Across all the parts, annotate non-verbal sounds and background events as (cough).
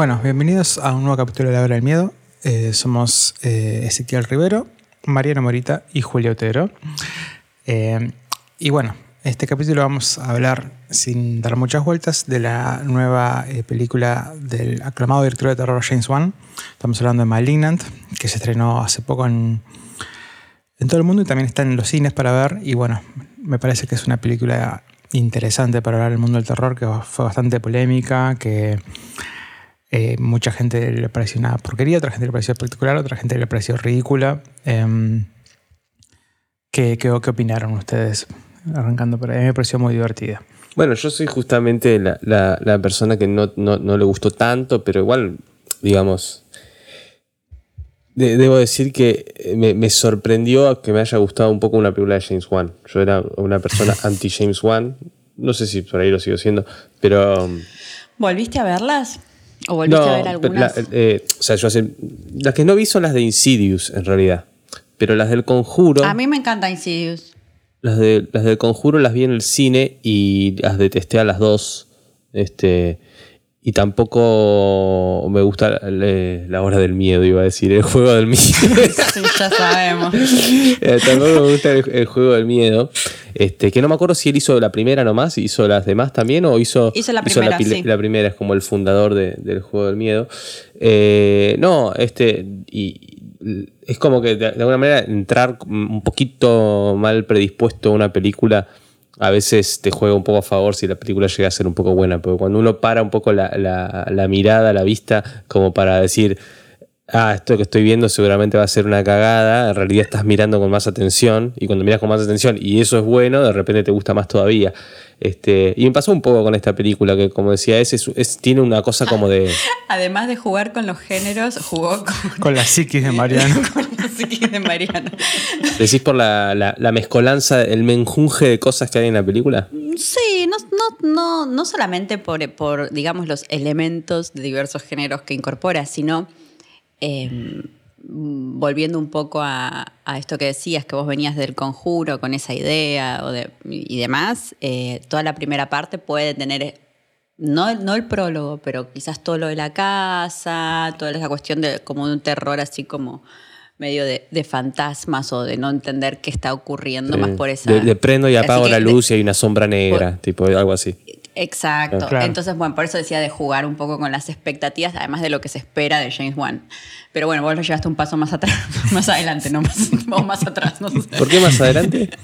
Bueno, bienvenidos a un nuevo capítulo de La Hora del Miedo. Eh, somos eh, Ezequiel Rivero, Mariano Morita y Julio Otero. Eh, y bueno, este capítulo vamos a hablar, sin dar muchas vueltas, de la nueva eh, película del aclamado director de terror James Wan. Estamos hablando de Malignant, que se estrenó hace poco en, en todo el mundo y también está en los cines para ver. Y bueno, me parece que es una película interesante para hablar del mundo del terror, que fue bastante polémica, que eh, mucha gente le pareció una porquería, otra gente le pareció espectacular, otra gente le pareció ridícula. Em, ¿qué, qué, qué opinaron ustedes? Arrancando por ahí, me pareció muy divertida. Bueno, yo soy justamente la, la, la persona que no, no, no, le gustó tanto, pero igual, digamos, de, debo decir que me, me, sorprendió que me haya gustado un poco una película de James Wan. Yo era una persona (laughs) anti-James Wan, no sé si por ahí lo sigo siendo, pero... um, ¿Volviste a verlas? ¿O volviste no, a ver algunas? la- eh, o sea, yo hace, las que no vi son las de Insidious, en realidad. Pero las del Conjuro, A mí me encanta Insidious. las, de, las del Conjuro las vi en el cine y las detesté a las dos. Este, y tampoco me gusta la, la hora del miedo, iba a decir, el juego del miedo. (laughs) Sí, ya sabemos. (laughs) Eh, tampoco me gusta el, el juego del miedo. Este, que no me acuerdo si él hizo la primera nomás, hizo las demás también, o hizo, Hizo la primera, sí. la primera, es como el fundador de- del juego del miedo. Eh, no, este, y, y es como que de, de alguna manera entrar un poquito mal predispuesto a una película a veces te juega un poco a favor si la película llega a ser un poco buena, pero cuando uno para un poco la, la- la mirada, la vista, como para decir, ah, esto que estoy viendo seguramente va a ser una cagada, en realidad estás mirando con más atención y cuando miras con más atención y eso es bueno, de repente te gusta más todavía. Este, y me pasó un poco con esta película que como decía, es, es- es- tiene una cosa como de... (laughs) Además de jugar con los géneros, jugó con, Con la psiquis de Mariano. (laughs) con la psiquis de Mariano. Decís por la, la, la mezcolanza, el menjunje de cosas que hay en la película. Sí, no, no, no, no solamente por, por, digamos, los elementos de diversos géneros que incorpora, sino eh, volviendo un poco a, a esto que decías, que vos venías del conjuro con esa idea o de- y demás, eh, toda la primera parte puede tener, no, no el prólogo, pero quizás todo lo de la casa, toda esa cuestión de como de un terror así como medio de, de fantasmas o de no entender qué está ocurriendo más Eh, por esa... de, de prendo y apago que la luz y hay una sombra negra, tipo algo así. Exacto. Claro. Entonces, bueno, por eso decía de jugar un poco con las expectativas, además de lo que se espera de James Wan. Pero bueno, vos lo llevaste un paso más atrás, (laughs) más adelante, no más, (laughs) o más atrás, no sé. ¿Por qué más adelante? (laughs)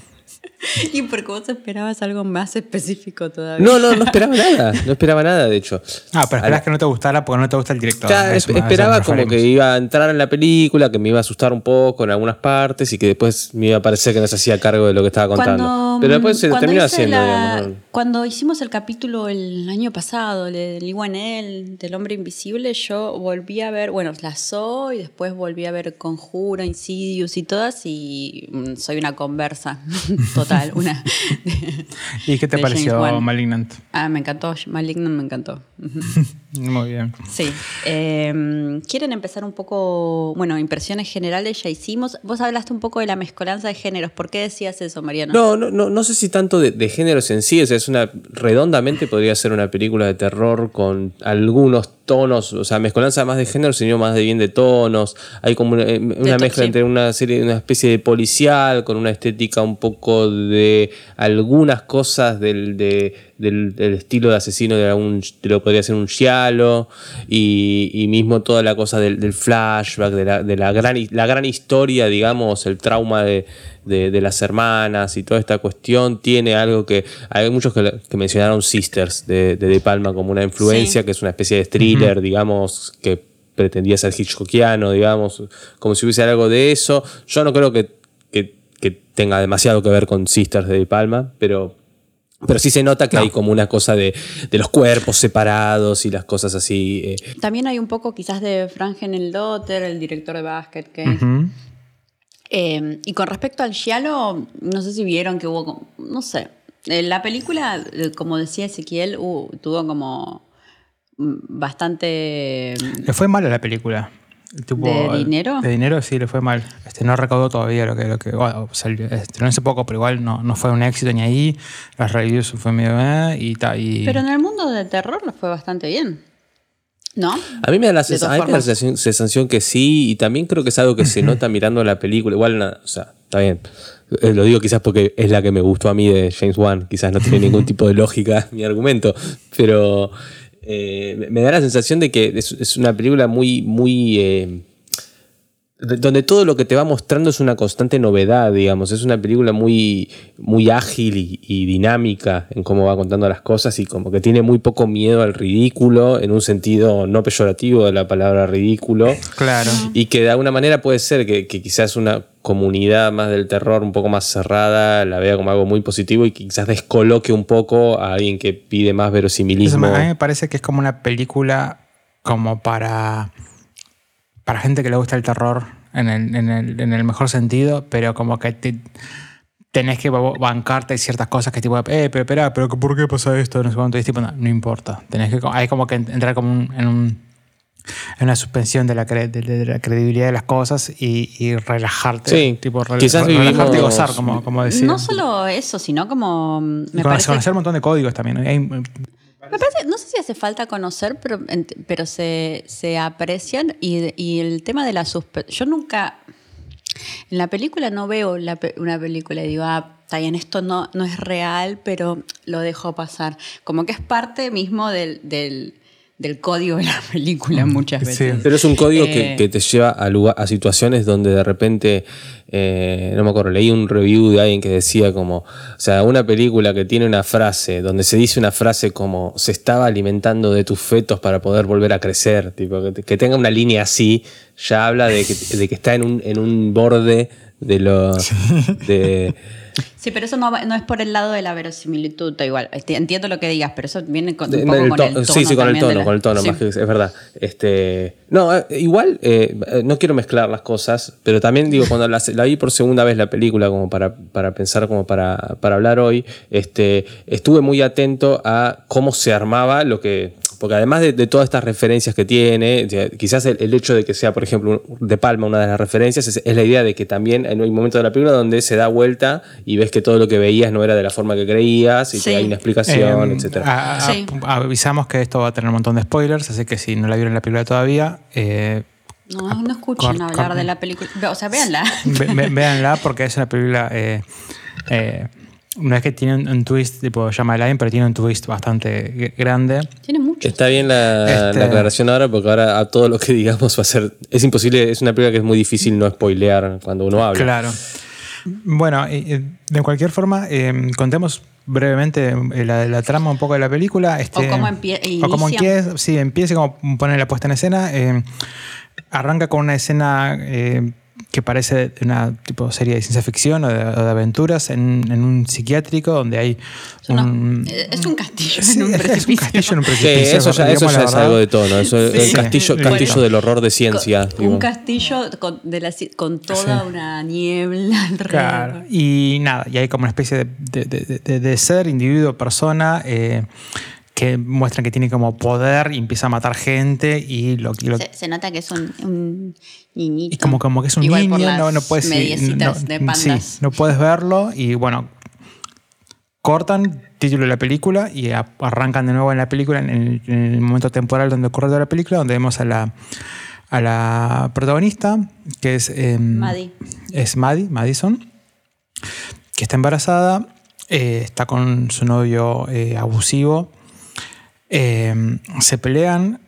(laughs) Y porque vos esperabas algo más específico todavía. No, no, no esperaba nada. No esperaba nada, de hecho. Ah, pero esperás que no te gustara porque no te gusta el director. Ya, esperaba como que iba a entrar en la película, que me iba a asustar un poco en algunas partes y que después me iba a parecer que no se hacía cargo de lo que estaba contando. Cuando, Pero después se terminó haciendo, la- digamos. ¿no? Cuando hicimos el capítulo el año pasado, el del IWNL, del hombre invisible, yo volví a ver, bueno, la So y después volví a ver Conjura, Insidious y todas y mm, soy una conversa (laughs) total, una... (laughs) (laughs) ¿Y qué te pareció. Malignant? Ah, me encantó, Malignant me encantó. (laughs) Muy bien. Sí. Eh, ¿Quieren empezar un poco, bueno, impresiones generales ya hicimos? Vos hablaste un poco de la mezcolanza de géneros. ¿Por qué decías eso, Mariano? No, no, no, no sé si tanto de, de géneros en sí, o sea, es una redondamente podría ser una película de terror con algunos tonos, o sea, mezcolanza más de género, sino más de bien de tonos. Hay como una, eh, una mezcla entre una serie, una especie de policial con una estética un poco de algunas cosas del, de- del, del estilo de asesino de, de lo que podría ser un giallo y, y mismo toda la cosa del, del flashback, de, la, de la, gran, la gran historia, digamos, el trauma de, de, de las hermanas y toda esta cuestión tiene algo que hay muchos que, mencionaron Sisters de, de De Palma como una influencia, Sí. que es una especie de thriller, digamos, que pretendía ser Hitchcockiano, digamos, como si hubiese algo de eso. Yo no creo que, que, que tenga demasiado que ver con Sisters de Palma, pero, pero sí se nota que hay como una cosa de, de los cuerpos separados y las cosas así. eh, También hay un poco quizás de Frangen el Dotter, el director de Basket Case. Ujú. Eh, y con respecto al Giallo, no sé si vieron que hubo, como- no sé, Eh, la película, como decía Ezequiel, uh, tuvo como mm, bastante... Le fue mal a la película. Tuvo- ¿De dinero? De dinero sí, le fue mal. Este, no recaudó todavía lo que... Lo que bueno, salió, estrenó hace poco, pero igual no, no fue un éxito ni ahí. Las reviews fue medio... eh, y, ta, y Pero en el mundo del terror le fue bastante bien. ¿No? A mí me da la, sens- a mí me da la sensación, sensación que sí, y también creo que es algo que se (clears throat) nota mirando la película. Igual, na- o sea, está bien. Eh, Lo digo quizás porque es la que me gustó a mí de James Wan. Quizás no tiene ningún (laughs) tipo de lógica mi argumento. Pero eh, me- da la sensación de que es, es una película muy, muy. De- donde todo lo que te va mostrando es una constante novedad, digamos. Es una película muy, muy ágil y, y dinámica en cómo va contando las cosas y como que tiene muy poco miedo al ridículo, en un sentido no peyorativo de la palabra ridículo. Claro. Y que de alguna manera puede ser que, que quizás una comunidad más del terror un poco más cerrada la vea como algo muy positivo y que quizás descoloque un poco a alguien que pide más verosimilismo. a mí me parece que es como una película como para, para gente que le gusta el terror en el, en el- en el mejor sentido, pero como que te- tenés que ba- bancarte ciertas cosas que tipo, eh, pero espera, pero ¿por qué pasa esto? No sé cuánto. Y es tipo, no, no importa. Tenés que, hay como que entrar como un- en un en una suspensión de la, cre- de, de la credibilidad de las cosas y, y relajarte. Sí, tipo, re- quizás re- relajarte y gozar, como, como decía. No solo eso, sino como. Me conocer, parece. conocer un montón de códigos también. Hay- No sé si hace falta conocer, pero, pero se, se aprecian y, el tema de la suspensión. Yo nunca, en la película no veo una película y digo, ah, está bien, esto no, no es real, pero lo dejo pasar. Como que es parte mismo del, del código de la (laughs) película muchas Sí. veces. Pero es un código que, Eh, que te lleva a, lugar, a situaciones donde de repente, eh, no me acuerdo, leí un review de alguien que decía como, o sea, una película que tiene una frase, donde se dice una frase como, se estaba alimentando de tus fetos para poder volver a crecer, tipo, que, te- que tenga una línea así, ya habla de que, de que está en un, en un borde de lo... (laughs) De, Sí, pero eso no, no es por el lado de la verosimilitud, da igual. Este, Entiendo lo que digas, pero eso viene con, un poco con el tono. Sí, sí, con el tono, la- con el tono, Sí. más que es verdad. Este, no, eh, igual, eh, eh, no quiero mezclar las cosas, pero también digo, cuando la, la vi por segunda vez la película, como para, para pensar, como para, para hablar hoy, este, estuve muy atento a cómo se armaba lo que. Porque además de, de todas estas referencias que tiene, quizás el, el hecho de que sea, por ejemplo, un- De Palma una de las referencias, es, es la idea de que también hay un momento de la película donde se da vuelta y ves que todo lo que veías no era de la forma que creías y Sí. que hay una explicación, Eh, etcétera. a- a- Sí. Avisamos que esto va a tener un montón de spoilers, así que si no la vieron la película todavía, eh, No, no escuchen hablar de la película. O sea, véanla. ve- ve- véanla porque es una película. eh, eh, no es que tiene un, un twist tipo llama Line, pero tiene un twist bastante grande. Tiene mucho. Está bien la, Este- la aclaración ahora, porque ahora a todo lo que digamos va a ser. Es imposible, es una película que es muy difícil no spoilear cuando uno habla. Claro. Bueno, eh, de cualquier forma, eh, contemos brevemente eh, la, la trama un poco de la película. Este, O cómo empie- O cómo empieza, sí, empieza y cómo pone la puesta en escena. Eh, arranca con una escena eh, que parece de una tipo serie de ciencia ficción o de, o de aventuras en, en un psiquiátrico donde hay un... es un castillo Sí, en un es un castillo en un Sí, precipicio. eso ya, eso digamos ya es algo de tono. Eso Sí. el castillo, Sí. castillo Bueno. del horror de ciencia. Con- un castillo con, de la ci- con toda Sí. una niebla alrededor. Claro. Y nada, y hay como una especie de, de- de- de- de ser, individuo, persona, eh, que muestran que tiene como poder y empieza a matar gente y lo, y lo- Se, se nota que es un, un niñito. y como, como que es un Igual niño, no, no puedes no, de sí, pandas. no puedes verlo y bueno, cortan título de la película y a- arrancan de nuevo en la película, en el, en el momento temporal donde ocurre toda la película, donde vemos a la, a la protagonista, que es... em, Maddie. es Maddie, Madison, que está embarazada, eh, está con su novio eh, abusivo, eh, se pelean,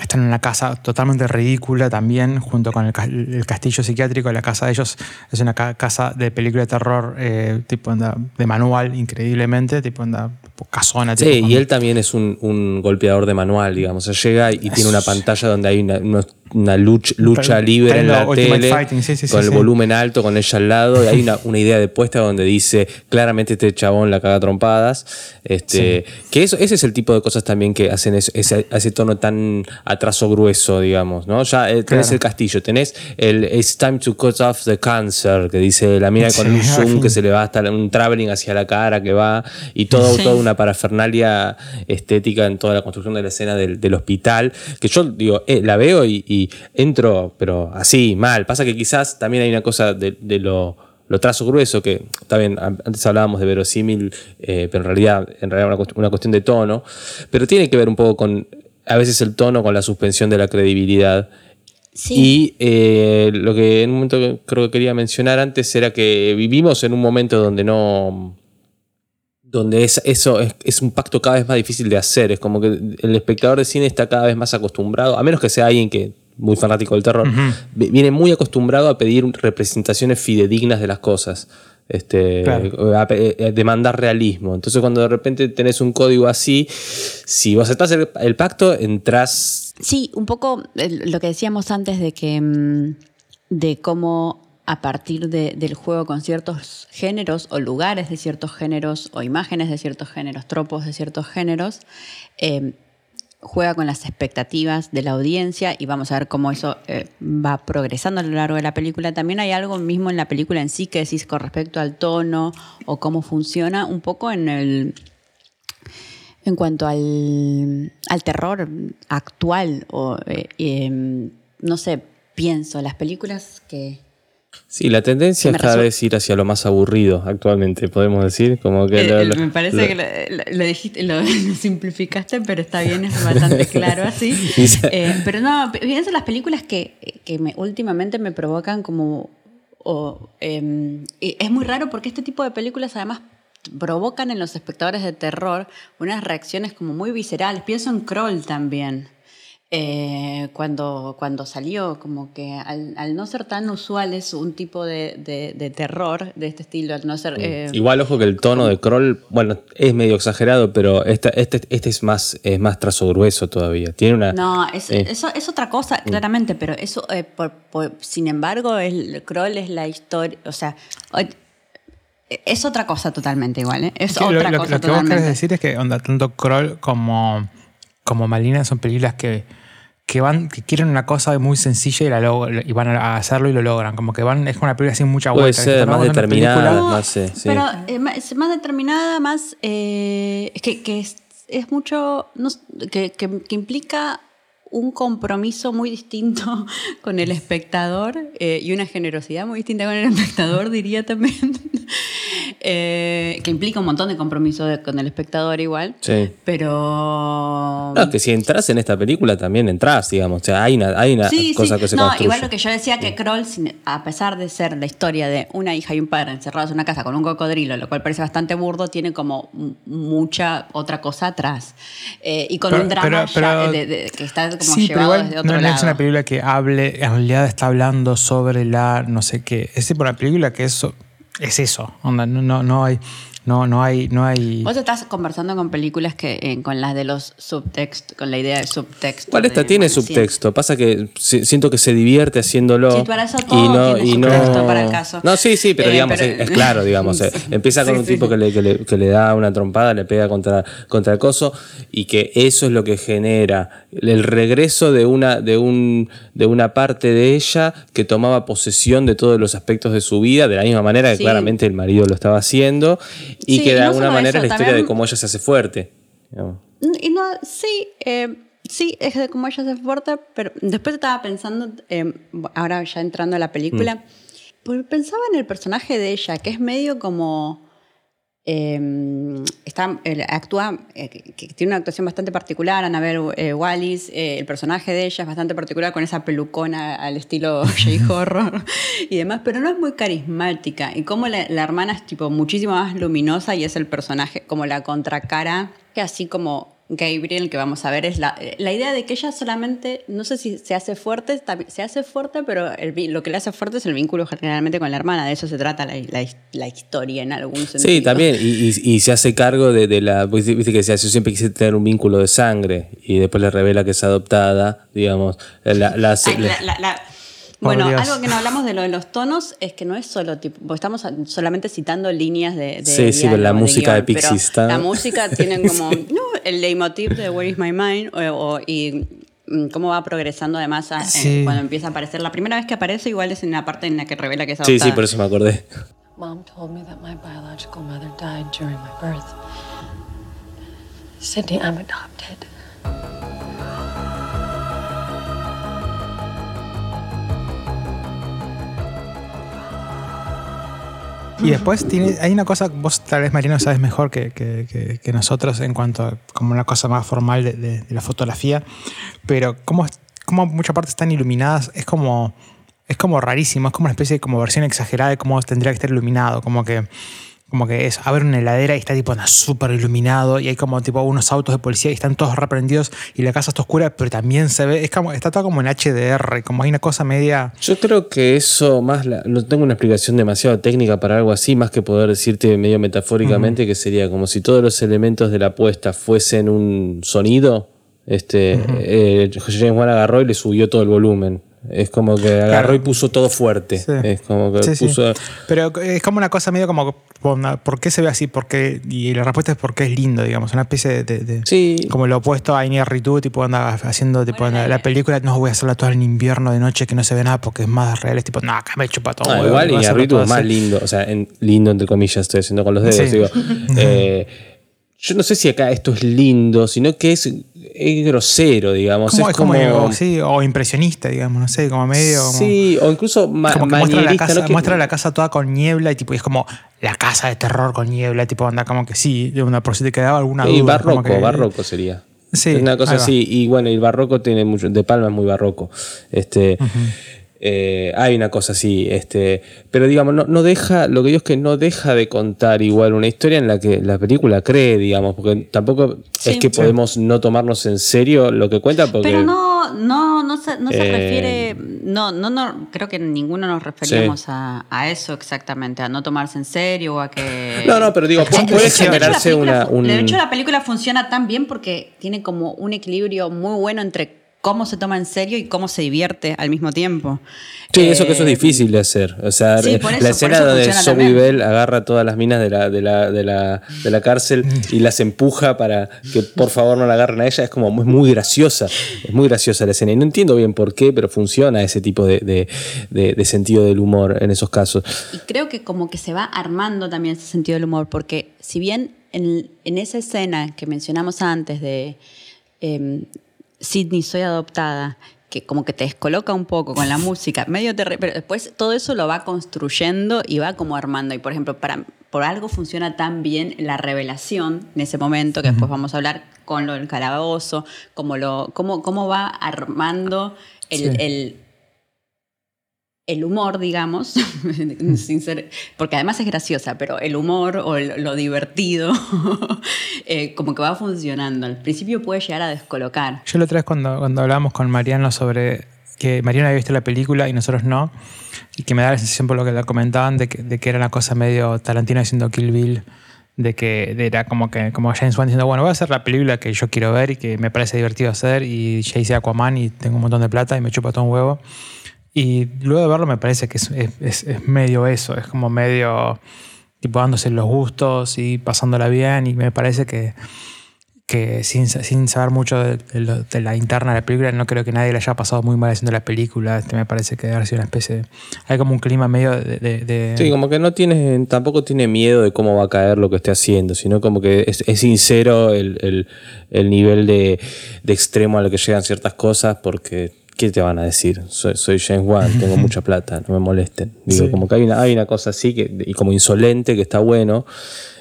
están en una casa totalmente ridícula también, junto con el, el castillo psiquiátrico, la casa de ellos es una ca- casa de película de terror eh, tipo anda, de manual, increíblemente, tipo anda, casona. tipo Sí, y él también es un, un golpeador de manual, digamos. O sea, llega y tiene una pantalla donde hay una, unos- una lucha, libre en la tele, Fighting, sí, sí, con sí, el sí. volumen alto, con ella al lado, y hay una, una idea de puesta donde dice claramente este chabón la caga trompadas. Este, Que eso, ese es el tipo de cosas también que hacen ese, ese, ese tono tan atraso grueso, digamos. ¿no? Ya eh, tenés Claro. el castillo, tenés el It's time to cut off the cancer, que dice la mina con Sí, un (laughs) zoom que se le va hasta un traveling hacia la cara que va, y todo, Sí. toda una parafernalia estética en toda la construcción de la escena del, del hospital, que yo digo, eh, la veo y, y entro, pero así, mal. Pasa que quizás también hay una cosa de, de lo, lo trazo grueso, que está bien, an- antes hablábamos de verosímil, eh, pero en realidad, en realidad una, una cuestión de tono, pero tiene que ver un poco con a veces el tono con la suspensión de la credibilidad. Y eh, lo que en un momento creo que quería mencionar antes era que vivimos en un momento donde no. donde es, eso es, un pacto cada vez más difícil de hacer. Es como que el espectador de cine está cada vez más acostumbrado, a menos que sea alguien que muy fanático del terror, viene muy acostumbrado a pedir representaciones fidedignas de las cosas este, eh, demandar realismo. Entonces, cuando de repente tenés un código así, si vos aceptás el, pacto, entras. Sí, un poco lo que decíamos antes de que. Mm, de cómo a partir del juego con ciertos géneros o lugares de ciertos géneros o imágenes de ciertos géneros, tropos de ciertos géneros, eh, juega con las expectativas de la audiencia y vamos a ver cómo eso eh, va progresando a lo largo de la película. También hay algo mismo en la película en sí que decís con respecto al tono o cómo funciona, un poco en el en cuanto al, terror actual o eh, em, no sé, pienso, las películas que Sí, la tendencia es cada vez ir hacia lo más aburrido actualmente, podemos decir. Como que eh, me parece que lo, dijiste, (laughs) lo, simplificaste, pero está bien, es bastante (laughs) claro así. Eh, pero no, fíjense las películas que, que me, últimamente me provocan como... Em, es muy raro porque este tipo de películas además provocan en los espectadores de terror unas reacciones como muy viscerales. Pienso en Kroll también. Eh, cuando, cuando salió, como que al, no ser tan usual es un tipo de, terror de este estilo, al no ser... Eh, Igual, ojo que el tono de Kroll, bueno, es medio exagerado, pero este, este, este es, más, es más trazo grueso todavía. Tiene una... No, es, eh, eso es otra cosa, claramente, pero eso, sin embargo, el Kroll es la historia, o sea... Es otra cosa totalmente igual, Es otra lo, cosa lo que vos querés decir es que onda, tanto Kroll como, como Malina son películas que que van, que quieren una cosa muy sencilla y, la y van a hacerlo y lo logran. Como que van, es una película sin mucha vuelta. Puede ser más determinada, no, sé. Pero es más determinada, más. Eh, que, que es, es, mucho. que, que, implica un compromiso muy distinto (laughs) con el espectador eh, y una generosidad muy distinta con el espectador, diría también. (laughs) Eh, que implica un montón de compromiso con el espectador igual. Sí. Pero... No, que si entras en esta película también entras, digamos. O sea, hay una, hay una cosa que se No, igual lo que yo decía que Kroll, a pesar de ser la historia de una hija y un padre encerrados en una casa con un cocodrilo, lo cual parece bastante burdo, tiene como mucha otra cosa atrás. Eh, y con un drama que está como llevado desde otro no, lado. Es una película que hable, en realidad está hablando sobre la no sé qué. Es una película que es es eso. no, no, no hay. No, no hay, no hay. Vos estás conversando con películas que eh, con las de los subtextos, con la idea de subtexto. ¿Cuál esta tiene subtexto? Pasa que siento que se divierte haciéndolo. Sí, para eso todo y no, tiene y no... para el caso. No, sí, sí, pero eh, digamos, Es, claro, digamos. (laughs) Eh, empieza con un tipo que le, que, le, da una trompada, le pega contra, contra el coso, y que eso es lo que genera el regreso de una, de, un, de una parte de ella que tomaba posesión de todos los aspectos de su vida, de la misma manera que claramente el marido lo estaba haciendo y que de alguna manera es la historia de cómo ella se hace fuerte. Y no, sí, eh, sí, es de cómo ella se hace fuerte, pero después estaba pensando, eh, ahora ya entrando a la película, mm. pensaba en el personaje de ella, que es medio como Em, está, actúa, eh, que tiene una actuación bastante particular, Annabelle eh, Wallis, eh, el personaje de ella es bastante particular con esa pelucona al estilo (laughs) J-horror y demás, pero no es muy carismática. Y como la, la, hermana es tipo muchísimo más luminosa y es el personaje como la contracara, que así como Gabriel, que vamos a ver, es la, la, idea de que ella solamente, no sé si se hace fuerte, se hace fuerte, pero lo que le hace fuerte es el vínculo generalmente con la hermana, de eso se trata la, la, historia en algún sentido. Sí, también, y, y, se hace cargo de, de la, viste que se hace, siempre quise tener un vínculo de sangre, y después le revela que es adoptada, digamos, la, la bueno, algo que no hablamos de lo de los tonos es que no es solo tipo, estamos solamente citando líneas de. sí, sí, la música de Pixie está. La música tiene (laughs) como no, el leitmotiv de Where is My Mind y mm, cómo va progresando además cuando empieza a aparecer. La primera vez que aparece igual es en la parte en la que revela que es adoptada. Sí, sí, por eso me acordé. Mom told me that my biological mother died during my birth. Sydney, I'm adopted. Y después tiene, hay una cosa, vos tal vez Mariano sabes mejor que, que- nosotros en cuanto a como una cosa más formal de la fotografía, pero como, como muchas partes están iluminadas, es como, es como rarísimo, es como una especie de como versión exagerada de cómo tendría que estar iluminado, como que como que es a ver una heladera y está tipo súper iluminado y hay como tipo unos autos de policía y están todos reprendidos y la casa está oscura, pero también se ve, es como, está todo como en HDR, como hay una cosa media... Yo creo que eso más la- no tengo una explicación demasiado técnica para algo así, más que poder decirte medio metafóricamente que sería como si todos los elementos de la puesta fuesen un sonido. Este, eh, James Wan agarró y le subió todo el volumen. Es como que agarró Claro. y puso todo fuerte. Sí. Es como que Sí, sí. puso. Pero es como una cosa medio como, ¿por qué se ve así? Porque, y la respuesta es porque es lindo, digamos, una especie de... de- Sí. Como lo opuesto a Iñárritu, tipo anda haciendo tipo anda- la película, no voy a hacerla toda en invierno de noche que no se ve nada porque es más real, es tipo, no, acá me chupa todo. Ah, huevo, igual todo es más así". lindo, o sea, en- lindo entre comillas estoy haciendo con los dedos, Sí. digo. Eh, (laughs) yo no sé si acá esto es lindo, sino que es, es grosero, digamos. Como- es es como, como, o, sí, o impresionista, digamos, no sé, como medio... Como, Sí, o incluso ma- como que muestra la, casa, muestra la casa toda con niebla y tipo y es como la casa de terror con niebla, tipo anda como que sí, de una por si te quedaba alguna duda. barroco, como que- barroco sería. Sí, una cosa así. Y bueno, el barroco tiene mucho. De Palma es muy barroco. Este. Eh, hay una cosa así, este, pero digamos, no, no deja, lo que digo es que no deja de contar igual una historia en la que la película cree, digamos, porque tampoco Sí. es que Sí. podemos no tomarnos en serio lo que cuenta, porque Pero no, no, no se, no se Eh, refiere, no, no, no, creo que ninguno nos referíamos a, a eso exactamente, a no tomarse en serio o a que... No, no, pero digo, puede de hecho, la generarse película una- un- De hecho, la película funciona tan bien porque tiene como un equilibrio muy bueno entre cómo se toma en serio y cómo se divierte al mismo tiempo. Sí, eso que eso es Eh, difícil de hacer. O sea, Sí, eh, eso, la escena donde también. Bell agarra todas las minas de la, de, la, de, la, de la cárcel y las empuja para que por favor no la agarren a ella es como muy, muy graciosa. Es muy graciosa la escena. Y no entiendo bien por qué, pero funciona ese tipo de, de- de- de sentido del humor en esos casos. Y creo que como que se va armando también ese sentido del humor, porque si bien en, en esa escena que mencionamos antes de em, Sidney, soy adoptada, que como que te descoloca un poco con la (laughs) música, medio terri- pero después todo eso lo va construyendo y va como armando. Y por ejemplo, para, por algo funciona tan bien la revelación en ese momento, que después vamos a hablar con lo del calabozo, como lo, cómo, cómo va armando el, Sí. el el humor, digamos, (laughs) sin ser, porque además es graciosa, pero el humor o el- lo divertido, (laughs) eh, como que va funcionando. Al principio puede llegar a descolocar. Yo la otra vez cuando, cuando hablábamos con Mariano sobre que Mariano había visto la película y nosotros no, y que me da la sensación por lo que le comentaban de que, de que era una cosa medio Tarantino haciendo Kill Bill, de que era como que como James Wan diciendo, bueno, voy a hacer la película que yo quiero ver y que me parece divertido hacer, y ya hice Aquaman y tengo un montón de plata y me chupa todo un huevo. Y luego de verlo me parece que es, medio eso, es como medio tipo dándose los gustos y pasándola bien y me parece que, que sin, sin saber mucho de, la interna de la película, no creo que nadie le haya pasado muy mal haciendo la película. Este, me parece que debe sido una especie de... Hay como un clima medio de... Sí, como que no tiene, tampoco tiene miedo de cómo va a caer lo que esté haciendo, sino como que es, sincero el, el- el nivel de, de extremo a lo que llegan ciertas cosas, porque ¿qué te van a decir? Soy, soy James Wan, (laughs) tengo mucha plata, no me molesten. Digo, Sí. como que hay una, hay una cosa así que, y como insolente que está bueno.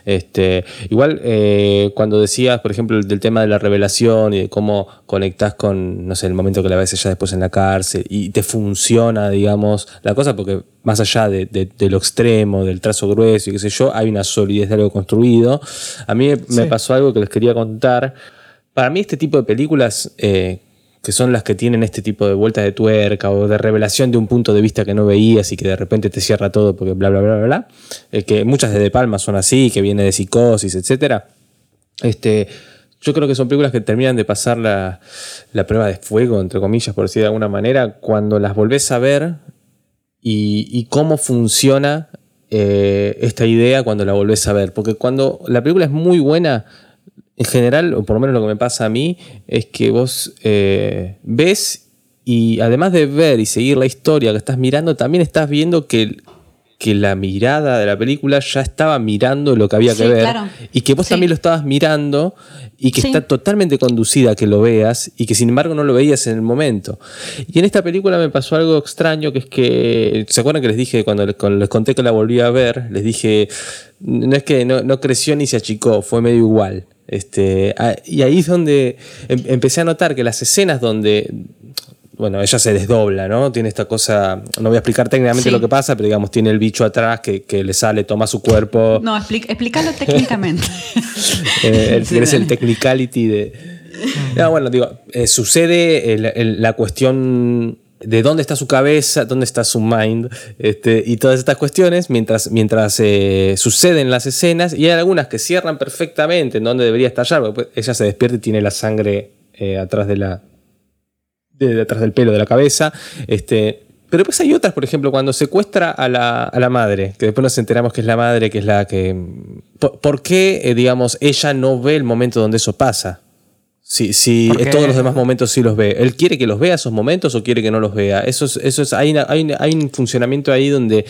Este, igual eh, cuando decías, por ejemplo, del tema de la revelación y de cómo conectás con, no sé, el momento que la ves ella después en la cárcel y te funciona, digamos, la cosa, porque más allá de, de- de lo extremo, del trazo grueso y qué sé yo, hay una solidez de algo construido. A mí me, pasó algo que les quería contar. Para mí este tipo de películas... eh, que son las que tienen este tipo de vueltas de tuerca o de revelación de un punto de vista que no veías y que de repente te cierra todo porque bla, bla, bla, bla, bla. Eh, que muchas de De Palma son así, que viene de psicosis, etcétera. Este, yo creo que son películas que terminan de pasar la, la prueba de fuego, entre comillas, por decir de alguna manera, cuando las volvés a ver y, y cómo funciona eh, esta idea cuando la volvés a ver. Porque cuando la película es muy buena, en general, o por lo menos lo que me pasa a mí, es que vos eh, ves y además de ver y seguir la historia que estás mirando, también estás viendo que que la mirada de la película ya estaba mirando lo que había que Sí, ver claro. y que vos Sí. también lo estabas mirando y que Sí. está totalmente conducida a que lo veas y que sin embargo no lo veías en el momento. Y en esta película me pasó algo extraño que es que, ¿se acuerdan que les dije cuando les, cuando les conté que la volví a ver? Les dije, no es que no, no creció ni se achicó, fue medio igual. Este, ah, y ahí es donde em- empecé a notar que las escenas donde bueno, ella se desdobla, ¿no? Tiene esta cosa, no voy a explicar técnicamente Sí. lo que pasa, pero digamos, tiene el bicho atrás que, que le sale, toma su cuerpo. No, explícalo técnicamente. (laughs) Eh, el, Sí, es el technicality de. No, (laughs) bueno, digo, eh, sucede el- el- la cuestión de dónde está su cabeza, dónde está su mind, este, y todas estas cuestiones, mientras, mientras eh, suceden las escenas, y hay algunas que cierran perfectamente en donde debería estallar, porque pues, ella se despierta y tiene la sangre eh, atrás de la. detrás del pelo de la cabeza. Este, pero después hay otras, por ejemplo, cuando secuestra a la, a la madre, que después nos enteramos que es la madre, que es la que... ¿Por, por qué, eh, digamos, ella no ve el momento donde eso pasa? Si, si Porque- todos los demás momentos sí los ve. ¿Él quiere que los vea esos momentos o quiere que no los vea? Eso es, eso es, hay, una- hay, una- hay un funcionamiento ahí donde,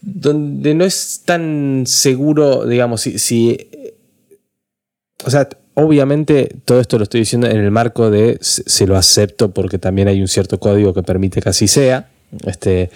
donde no es tan seguro, digamos, si, si o sea, obviamente todo esto lo estoy diciendo en el marco de se se lo acepto porque también hay un cierto código que permite que así sea. Este,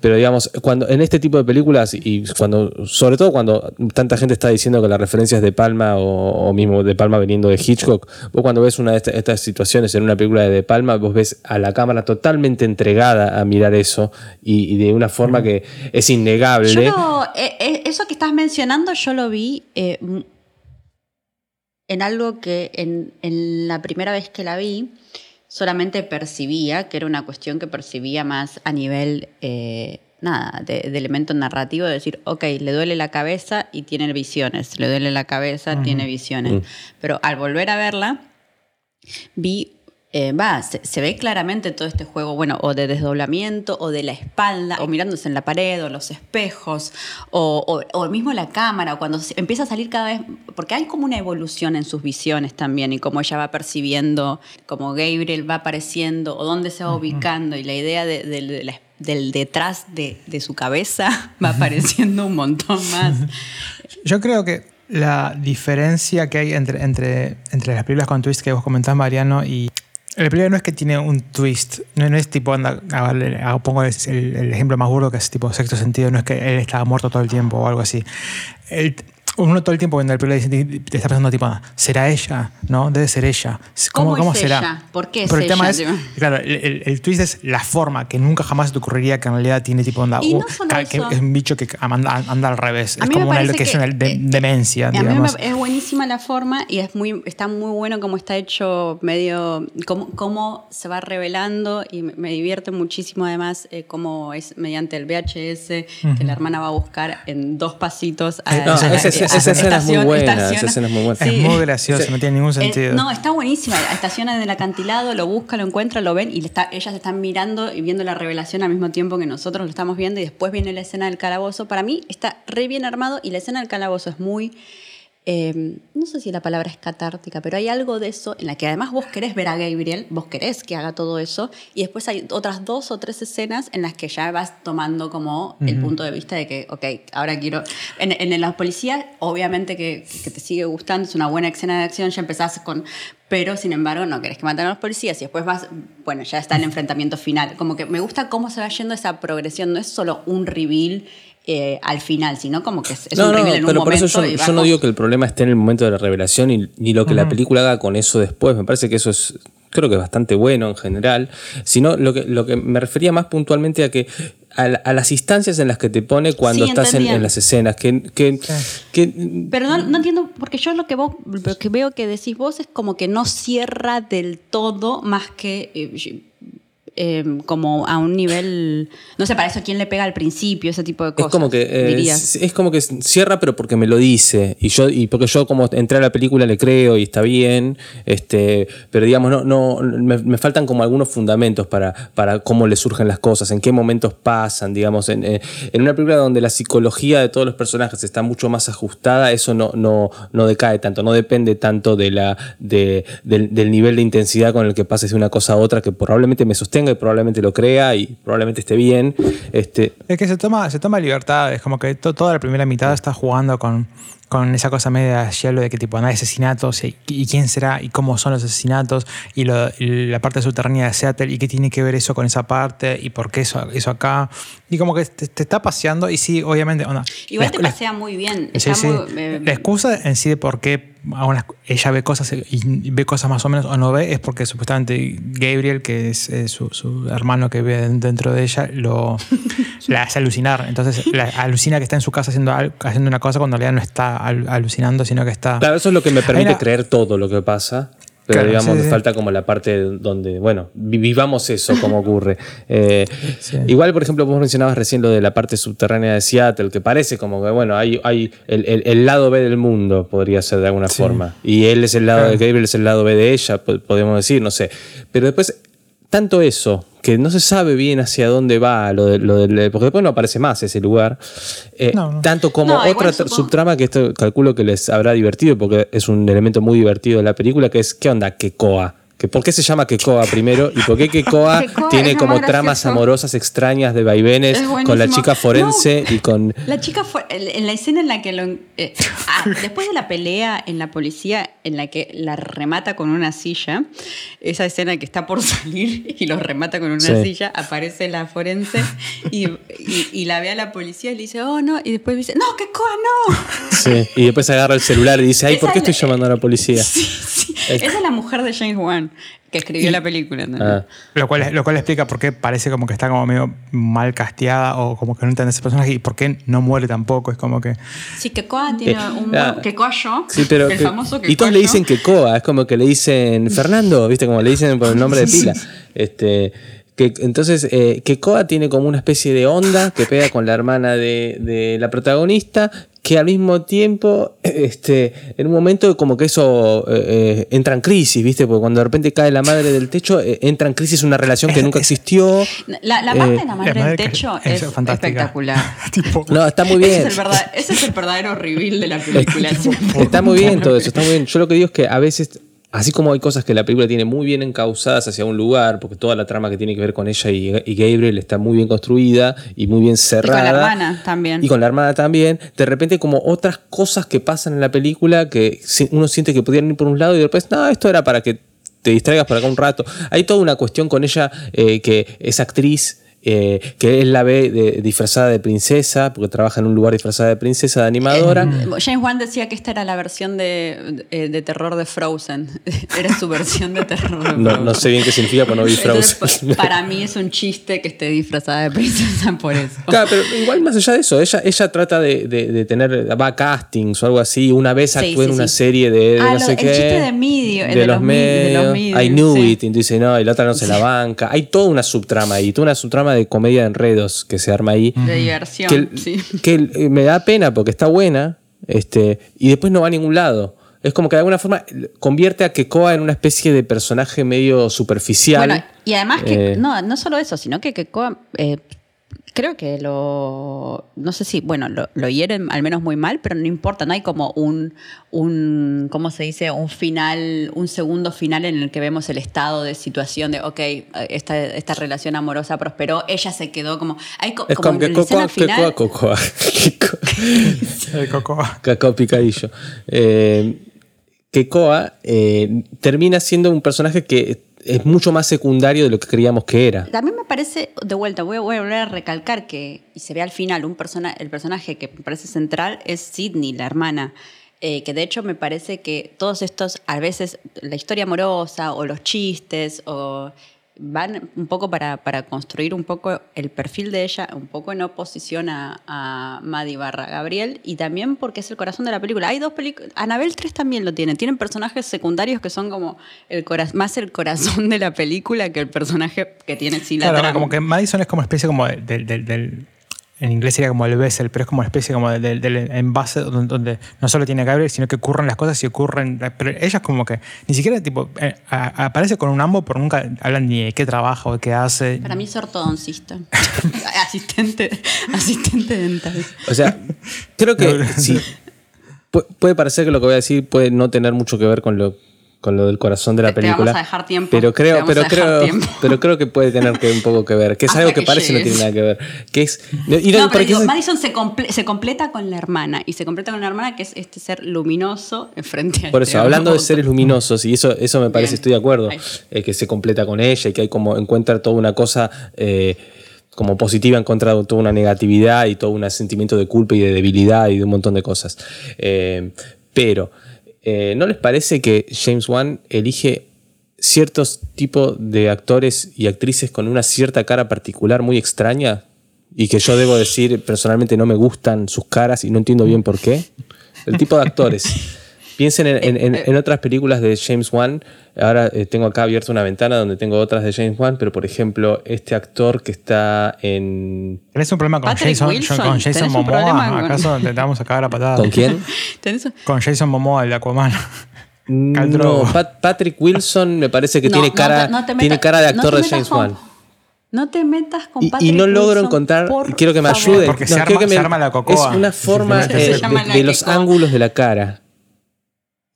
Pero digamos, cuando en este tipo de películas, y cuando, sobre todo cuando tanta gente está diciendo que la referencia es de Palma o, o mismo de Palma viniendo de Hitchcock, vos cuando ves una de esta- estas situaciones en una película de De Palma, vos ves a la cámara totalmente entregada a mirar eso y, y de una forma que es innegable. Yo lo- eh, eh, eso que estás mencionando, yo lo vi eh, en algo que en, en la primera vez que la vi solamente percibía, que era una cuestión que percibía más a nivel, eh, nada, de, de elemento narrativo, de decir, ok, le duele la cabeza y tiene visiones, le duele la cabeza, tiene visiones. Mm. Pero al volver a verla, vi, eh, va, se, se ve claramente todo este juego, bueno, o de desdoblamiento, o de la espalda, o mirándose en la pared, o los espejos, o, o, o mismo la cámara, o cuando se- empieza a salir cada vez, porque hay como una evolución en sus visiones también, y cómo ella va percibiendo, como Gabriel va apareciendo, o dónde se va ubicando, y la idea de- de- de la- del detrás de, de su cabeza (laughs) va apareciendo un montón más. (laughs) Yo creo que la diferencia que hay entre, entre, entre las películas con twist que vos comentás, Mariano, y. La película no es que tiene un twist, no, es tipo, anda, pongo el, el- el ejemplo más burdo que es tipo sexto sentido, no es que él estaba muerto todo el tiempo o algo así. El- uno todo el tiempo viendo la película te está pensando tipo, ¿será ella? ¿No? Debe ser ella. ¿Cómo, ¿Cómo es será? ella? ¿Por qué es Pero el tema ella, es, tipo? claro, el, el- el twist es la forma que nunca jamás te ocurriría que en realidad tiene tipo onda, Y uh, que es un bicho que anda, anda al revés. A es como una que es una de- eh, demencia, A mí me- digamos. es buenísima la forma y es muy, está muy bueno cómo está hecho medio, cómo, cómo se va revelando y me, me divierte muchísimo además eh, cómo es mediante el VHS que la hermana va a buscar en dos pasitos a, Eh, no, a- a- esa- escena es muy buena, estaciona. esa escena es muy buena. Es muy gracioso, no tiene ningún Eh, sentido. no, está buenísima. Estaciona en el acantilado, lo busca, lo encuentra, lo ven y le está, ellas están mirando y viendo la revelación al mismo tiempo que nosotros lo estamos viendo y después viene la escena del calabozo. Para mí está re bien armado y la escena del calabozo es muy... eh, no sé si la palabra es catártica, pero hay algo de eso en la que además vos querés ver a Gabriel, vos querés que haga todo eso, y después hay otras dos o tres escenas en las que ya vas tomando como el punto de vista de que, ok, ahora quiero... En, en la policía, obviamente que, que te sigue gustando, es una buena escena de acción, ya empezás con... Pero, sin embargo, no querés que maten a los policías y después vas, bueno, ya está el enfrentamiento final. Como que me gusta cómo se va yendo esa progresión, no es solo un reveal eh, al final, sino como que es, es no, un no, en pero un por momento. eso yo, no digo que el problema esté en el momento de la revelación y, ni lo que la película haga con eso después. Me parece que eso es, creo que es bastante bueno en general. Sino lo que, lo que me refería más puntualmente a que a, la- a las instancias en las que te pone cuando Sí, estás en, las escenas. Que, que, que- Pero no, no entiendo, porque yo lo que, vos, lo que veo que decís vos es como que no cierra del todo más que eh, eh, como a un nivel, no sé, para eso quién le pega al principio, ese tipo de es cosas. como que eh, es como que cierra pero porque me lo dice y yo y porque yo como entré a la película le creo y está bien este pero digamos no no me, me faltan como algunos fundamentos para para cómo le surgen las cosas en qué momentos pasan digamos en, eh, en una película donde la psicología de todos los personajes está mucho más ajustada eso no no no decae tanto no depende tanto de la de, del, del nivel de intensidad con el que pases de una cosa a otra que probablemente me sostenga sostenga y probablemente lo crea y probablemente esté bien. Este, Es que se toma, se toma libertad, es como que to- toda la primera mitad está jugando con, con esa cosa media hielo de que tipo no hay asesinatos y, y quién será y cómo son los asesinatos y, lo- y la parte subterránea de Seattle y qué tiene que ver eso con esa parte y por qué eso, eso acá. Y como que te, te está paseando y sí, obviamente, onda, Igual la- te la- pasea muy bien. Sí, Está sí. muy, eh, La excusa en sí de por qué una- ella ve cosas y ve cosas más o menos o no ve es porque supuestamente Gabriel, que es su, su hermano que vive dentro de ella, lo (laughs) la hace alucinar. Entonces la alucina que está en su casa haciendo, haciendo una cosa cuando en realidad no está al- alucinando, sino que está... Claro, eso es lo que me permite una- creer todo lo que pasa. Pero Claro, digamos, sí, falta como la parte donde, bueno, vi- vivamos eso como ocurre. (laughs) Eh, Sí. Igual, por ejemplo, vos mencionabas recién lo de la parte subterránea de Seattle, que parece como que, bueno, hay, hay el, el- el lado B del mundo, podría ser de alguna forma. Y él es el lado Claro. de Gabriel, es el lado B de ella, po- podemos decir, no sé. Pero después, tanto eso, que no se sabe bien hacia dónde va, lo de- lo del- porque después no aparece más ese lugar. Eh, No, no. Tanto como No, otra supongo- subtrama que esto calculo que les habrá divertido porque es un elemento muy divertido de la película que es ¿qué onda Kekoa? Que ¿Por qué se llama Kekoa primero? ¿Y por qué Kekoa tiene como tramas amorosas extrañas de vaivenes Es con la chica forense y con... La chica en la escena en la que lo eh, ah, después de la pelea en la policía en la que la remata con una silla, esa escena que está por (laughs) salir y lo remata con una Sí. silla, aparece la forense y, y- y la ve a la policía y le dice, "Oh, no", y después dice, "No, qué coa, no." Sí, y después agarra el celular y dice, ay, ¿por qué es estoy la- llamando a la policía? (laughs) Sí, sí. Esa es la mujer de James Wan que escribió la película. ¿no? Ah. Lo cual, lo cual explica por qué parece como que está como medio mal casteada o como que no entiende ese personaje y por qué no muere tampoco. Es como que... Sí, que Coa tiene Eh, un ah, que Coa yo, Sí, pero el que- famoso y todos le Kekoa dicen yo. Kekoa, es como que le dicen Fernando, ¿viste? Como le dicen por el nombre de pila. (laughs) Este, que, entonces, eh, Kekoa tiene como una especie de onda que pega con la hermana de, de la protagonista, que al mismo tiempo, este, en un momento como que eso eh, eh, entra en crisis, ¿viste? Porque cuando de repente cae la madre del techo, eh, entra en crisis una relación que nunca existió. La, la parte Eh, de la la madre del techo es espectacular. (laughs) tipo, No, está muy Ese bien. es, el verdad- ese es el verdadero reveal de la (laughs) película. Está muy bien todo eso, está muy bien. Yo lo que digo es que a veces, así como hay cosas que la película tiene muy bien encausadas hacia un lugar, porque toda la trama que tiene que ver con ella y, y Gabriel está muy bien construida y muy bien Y cerrada. con la hermana también. Y con la hermana también. De repente, como otras cosas que pasan en la película que uno siente que podrían ir por un lado y después, no, esto era para que te distraigas por acá un rato. Hay toda una cuestión con ella eh, que es actriz. Eh, que él la ve de- disfrazada de princesa, porque trabaja en un lugar disfrazada de princesa, de animadora. Eh, James Wan decía que esta era la versión de, de, de terror de Frozen. (laughs) Era su versión de terror de No, Frozen. no sé bien qué significa, pero no vi Frozen. pa- para mí es un chiste que esté disfrazada de princesa por eso. Claro, pero igual más allá de eso, ella, ella trata de, tener, va a castings o algo así, una vez Sí, actuó en sí, una sí. serie de, Ah, no sé el qué. chiste de medio, el de, los los mi- de los medios. medios, I knew sí. it. Y dice, no, y la otra no se la banca. Hay toda una subtrama ahí, toda una subtrama de comedia de enredos que se arma ahí. De diversión, que, sí. que eh, me da pena porque está buena este, y después no va a ningún lado. Es como que de alguna forma convierte a Kekoa en una especie de personaje medio superficial. Bueno, y además que Eh, no, no solo eso, sino que Kekoa eh, creo que lo no sé si, bueno, lo, lo hieren al menos muy mal, pero no importa, no hay como un un ¿cómo se dice? un final, un segundo final en el que vemos el estado de situación de ok, esta, esta relación amorosa prosperó, ella se quedó como hay co- es como, que Cocoa, final- Cocoa, Cocoa. (laughs) el coco. Cacao Picadillo. Eh, Kekoa eh, termina siendo un personaje que es mucho más secundario de lo que creíamos que era. También me parece, de vuelta, voy a, volver a recalcar que, y se ve al final, un persona, el personaje que me parece central es Sidney, la hermana. Eh, que de hecho me parece que todos estos, a veces, la historia amorosa o los chistes, o van un poco para, para construir un poco el perfil de ella, un poco en oposición a, a Maddie barra Gabriel, y también porque es el corazón de la película. Hay dos películas, Anabel 3 también lo tiene, tienen personajes secundarios que son como el más el corazón de la película que el personaje que tiene sí la Claro, trama. como que Madison es como especie como del- del- en inglés sería como el vessel, pero es como una especie como del, del envase donde, donde no solo tiene Gabriel, sino que ocurren las cosas y ocurren. Pero ella es como que ni siquiera tipo eh, a- aparece con un ambo, pero nunca hablan ni de qué trabaja o de qué hace. Para mí es ortodoncista. (laughs) asistente, asistente dental. O sea, creo que (laughs) sí. Pu- Puede parecer que lo que voy a decir puede no tener mucho que ver con lo con lo del corazón de la Te- te película. vamos a dejar tiempo, Pero creo, pero a dejar creo, tiempo. (laughs) pero creo que puede tener que un poco que ver. Que es algo que que parece no llegues. tiene nada que ver. Que es. no, No, pero porque digo, es- Madison se, comple- se completa con la hermana. Y se completa con la hermana, que es este ser luminoso enfrente a Por eso, hablando de seres luminosos, y eso, eso me parece, Bien. estoy de acuerdo, eh, que se completa con ella y que hay como encuentra toda una cosa eh, como positiva en contra de toda una negatividad y todo un sentimiento de culpa y de debilidad y de un montón de cosas. Eh, pero, eh, ¿no les parece que James Wan elige ciertos tipos de actores y actrices con una cierta cara particular muy extraña? Y que yo debo decir, personalmente no me gustan sus caras y no entiendo bien por qué. El tipo de actores. Piensen en, en- en- en otras películas de James Wan. Ahora eh, tengo acá abierta una ventana donde tengo otras de James Wan, pero por ejemplo, este actor que está en. ¿Tenés un problema con Patrick Jason, Wilson, con Jason ¿tenés un problema Momoa? con- ¿Acaso te vamos a cagar a patadas? ¿Con quién? (laughs) ¿Tenés un- Con Jason Momoa, el Aquaman. Khal No. Pat- Patrick Wilson me parece que No, tiene no cara, te- no te tiene cara de actor de James con- Wan. No te metas con Y, y Patrick no logro Wilson, encontrar, quiero que me favor. ayude. Porque se No, arma- quiero que me- se arma la cocoa. Es una forma Se eh, de, los ángulos de la cara.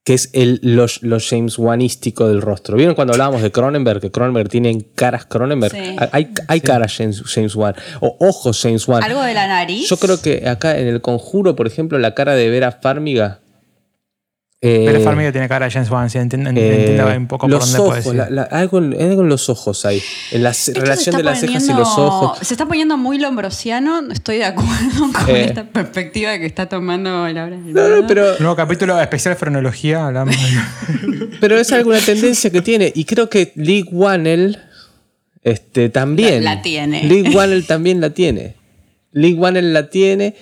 Que es el, los, los James Wanístico del rostro. ¿Vieron cuando hablábamos de Cronenberg? Que Cronenberg tiene caras Cronenberg. Sí. Hay, hay caras James, James Wan. O ojos James Wan. Algo de la nariz. Yo creo que acá en el conjuro, por ejemplo, la cara de Vera Farmiga. Eh, Pero Farmiga tiene cara de James Wan, sí, entiendo, eh, entiendo un poco por dónde ojos, ir. la- la- algo, en, algo en los ojos ahí. En la Esto relación de las cejas y los ojos. Se está poniendo muy lombrosiano. No estoy de acuerdo (laughs) con Eh. esta perspectiva que está tomando Laura. No, no, pero, Nuevo capítulo especial frenología, hablamos de- (laughs) (laughs) pero es alguna tendencia que tiene. Y creo que Lee Wannell este, también. La- la tiene. Lee Wannell también la tiene. Lee Wannell la tiene.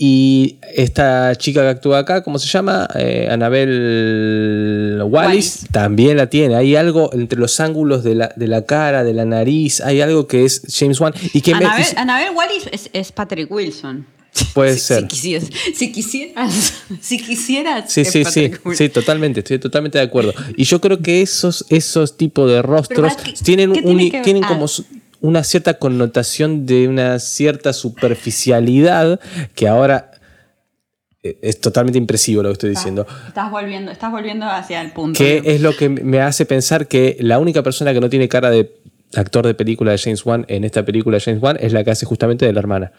Y esta chica que actúa acá, ¿cómo se llama? Eh, Annabelle Wallis, también la tiene. Hay algo entre los ángulos de la, de la cara, de la nariz, hay algo que es James Wan. Y que me- Anabel, Anabel Wallis es, es Patrick Wilson. (laughs) Puede Si- ser. Si quisieras, si quisieras, (laughs) si quisieras Sí, sí, sí, sí, totalmente, estoy totalmente de acuerdo. Y yo creo que esos, esos tipos de rostros ¿qué- tienen, un- tiene que ver? tienen Ah. como su- una cierta connotación de una cierta superficialidad que ahora eh, es totalmente impresivo lo que estoy diciendo. Estás volviendo, estás volviendo hacia el punto. Que es lo que me hace pensar que la única persona que no tiene cara de actor de película de James Wan en esta película de James Wan es la que hace justamente de la hermana.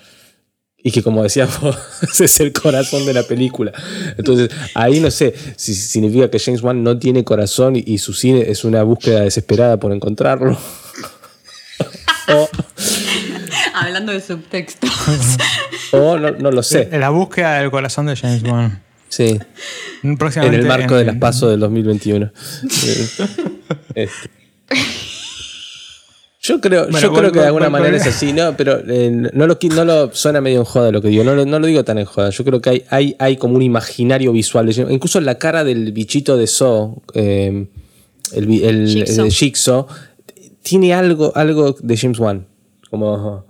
Y que como decía (laughs) vos, ese es el corazón de la película. Entonces, ahí no sé si significa que James Wan no tiene corazón y, y su cine es una búsqueda desesperada por encontrarlo. O (laughs) Hablando de subtextos. (laughs) o no, no lo sé. La búsqueda del corazón de James Wan. Sí. En el marco en- de las pasos del 2021. Eh, este. Yo creo, Bueno, yo creo que de alguna manera es así, ¿no? Pero eh, no, lo, no lo suena medio en joda lo que digo, no lo, no lo digo tan en joda. Yo creo que hay, hay, hay como un imaginario visual. de James- Incluso la cara del bichito de So, eh, el, el, Jigsaw. el Jigsaw, tiene algo, algo de James Wan. Como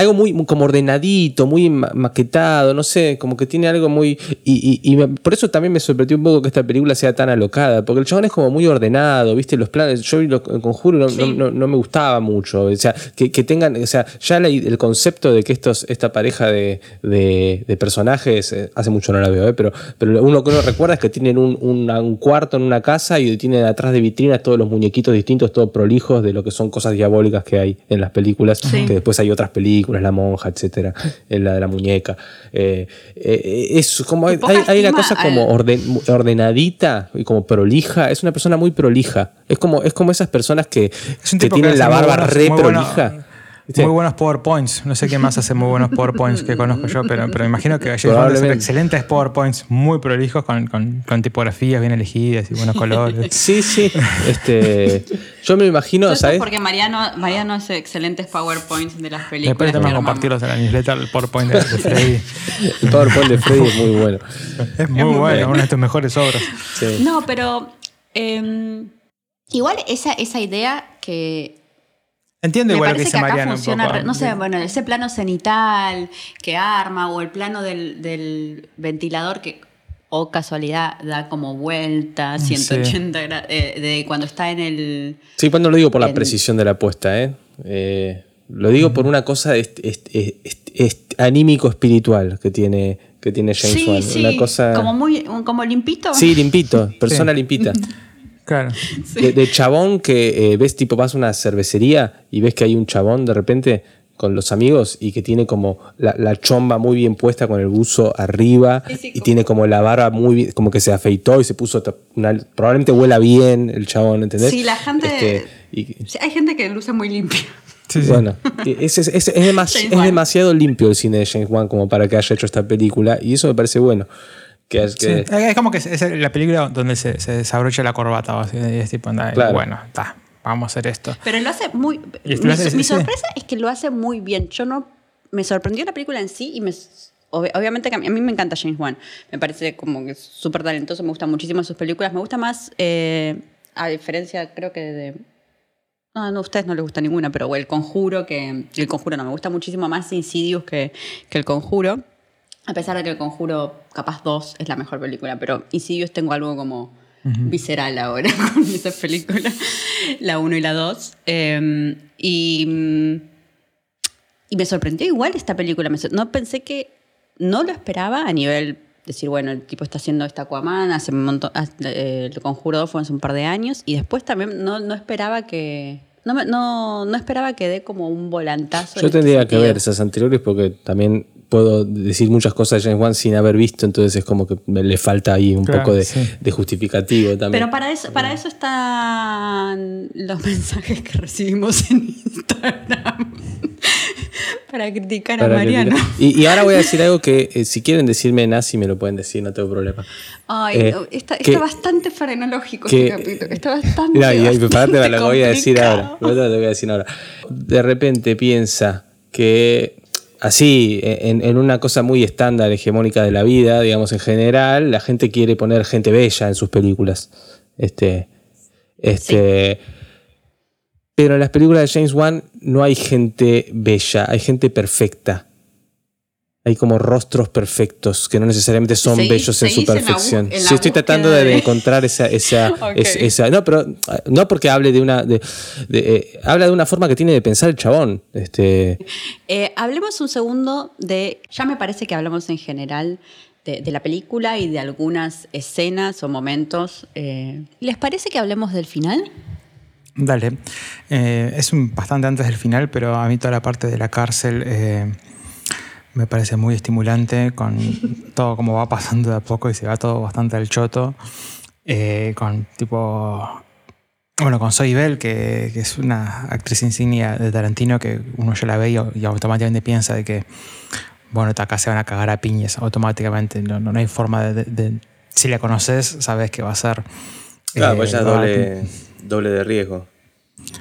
algo muy, muy como ordenadito, muy ma- maquetado, no sé, como que tiene algo muy... Y, y- y me- por eso también me sorprendió un poco que esta película sea tan alocada, porque el chabón es como muy ordenado, ¿viste? Los planes, yo lo- conjuro no, no- no- no me gustaba mucho, o sea, que, que tengan, o sea, ya la- el concepto de que estos, esta pareja de, de- de personajes, eh, hace mucho no la veo, ¿eh? pero, pero uno que uno recuerda es que tienen un, cuarto en una casa y tienen atrás de vitrinas todos los muñequitos distintos, todos prolijos de lo que son cosas diabólicas que hay en las películas, Sí. que después hay otras películas, La Monja, etcétera, (laughs) en la de la muñeca. Eh, eh, es como hay, hay- hay una cosa como al- orden- ordenadita y como prolija. Es una persona muy prolija. Es como, es como esas personas que, que tienen la barba buenos- re bueno- Muy buenos PowerPoints. No sé quién más hace muy buenos PowerPoints que conozco yo, pero, pero imagino que James debe hacer excelentes PowerPoints muy prolijos con, con- con tipografías bien elegidas y buenos colores. (laughs) Sí, sí. Este, yo me imagino, es ¿sabes? porque Mariano, Mariano hace excelentes PowerPoints de las películas. Después que también compartirlos en la newsletter, el PowerPoint de, (laughs) de Freddy. El PowerPoint de Freddy es muy bueno. Es muy bueno, una de tus mejores obras. Sí. No, pero eh, igual esa, esa idea que Entiendo me igual lo que parece dice que acá Mariano. un funciona, poco. no sé, bueno, ese plano cenital que arma o el plano del, del ventilador que, o casualidad, da como vuelta, Sí. 180 grados, de cuando está en el... Sí, cuando lo digo por la En- precisión de la apuesta, ¿eh? Eh, lo digo por una cosa est- est- est- est- anímico-espiritual que tiene, que tiene James sí, Wan. sí, Una cosa... como muy como limpito. Sí, limpito, persona Sí. limpita. (laughs) Claro. De, de chabón que eh, ves tipo vas a una cervecería y ves que hay un chabón de repente con los amigos y que tiene como la, la chomba muy bien puesta con el buzo arriba Sí, sí, y como- tiene como la barba muy bien, como que se afeitó y se puso una- probablemente huela bien el chabón, ¿entendés? Sí, la gente. Este, y- Sí, hay gente que luce muy limpio. Sí, sí. bueno, es, es- es- es (laughs) demas- James es demasiado limpio el cine de James Wan como para que haya hecho esta película y eso me parece bueno. Que, Sí, que- Es como que es la película donde se, se desabrocha la corbata. o sea, y es tipo, anda, Claro. bueno, está, vamos a hacer esto. Pero lo hace muy. Y esto Mi, lo hace- mi sí. sorpresa es que lo hace muy bien. Yo no. Me sorprendió la película en sí y me. ob- Obviamente que a mí, a mí me encanta James Wan. Me parece como que es súper talentoso, me gustan muchísimo sus películas. Me gusta más, eh, a diferencia, creo que de. No, no, a ustedes no les gusta ninguna, pero El Conjuro, que. El Conjuro no, me gusta muchísimo más Insidious que, que El Conjuro. A pesar de que El Conjuro, capaz 2 es la mejor película, pero Insidious tengo algo como visceral ahora (laughs) con esa película, la 1 y la 2. Eh, y, y me sorprendió igual esta película. No pensé que. No lo esperaba a nivel. Decir, bueno, el tipo está haciendo esta Aquaman, hace un montón. eh, el Conjuro 2 fue hace un par de años. Y después también no, no esperaba que. No, me- no, no esperaba que dé como un volantazo. en Yo este tendría que ver esas anteriores porque también puedo decir muchas cosas de James Wan sin haber visto, entonces es como que me le falta ahí un Claro, poco de, sí. de justificativo también. Pero para eso, para eso están los (laughs) mensajes que recibimos en Instagram. para criticar a Para Mariano. Y, y ahora voy a decir algo que eh, si quieren decirme nazi me lo pueden decir, no tengo problema. Ay, Eh, no, está, que- está bastante frenológico que- este capítulo. Está bastante. (laughs) Mira, y, y bastante lo voy a decir complicado. ahora. Prepárate, lo voy a decir ahora. De repente piensa que así, en, en una cosa muy estándar, hegemónica de la vida, digamos en general, la gente quiere poner gente bella en sus películas. Este, este, Pero en las películas de James Wan no hay gente bella, hay gente perfecta. Hay como rostros perfectos que no necesariamente son bellos en su en la perfección. en la sí, estoy tratando de, encontrar esa, esa, (laughs) es- esa- no, pero no porque hable de una, de, de, eh, habla de una forma que tiene de pensar el chabón. Este, (laughs) Eh, hablemos un segundo de. Ya me parece que hablamos en general de, de la película y de algunas escenas o momentos. eh. ¿Les parece que hablemos del final? Dale. Eh, es un, bastante antes del final, pero a mí toda la parte de la cárcel eh, me parece muy estimulante, con (laughs) todo como va pasando de a poco y se va todo bastante al choto. Eh, con tipo. Bueno, con Zoe Bell, que, que es una actriz insignia de Tarantino, que uno ya la ve y, y automáticamente piensa de que, bueno, acá se van a cagar a piñas automáticamente. No, no, no hay forma de, de- de- Si la conoces, sabes que va a ser. claro, eh, pues ya es va a- doble, doble de riesgo.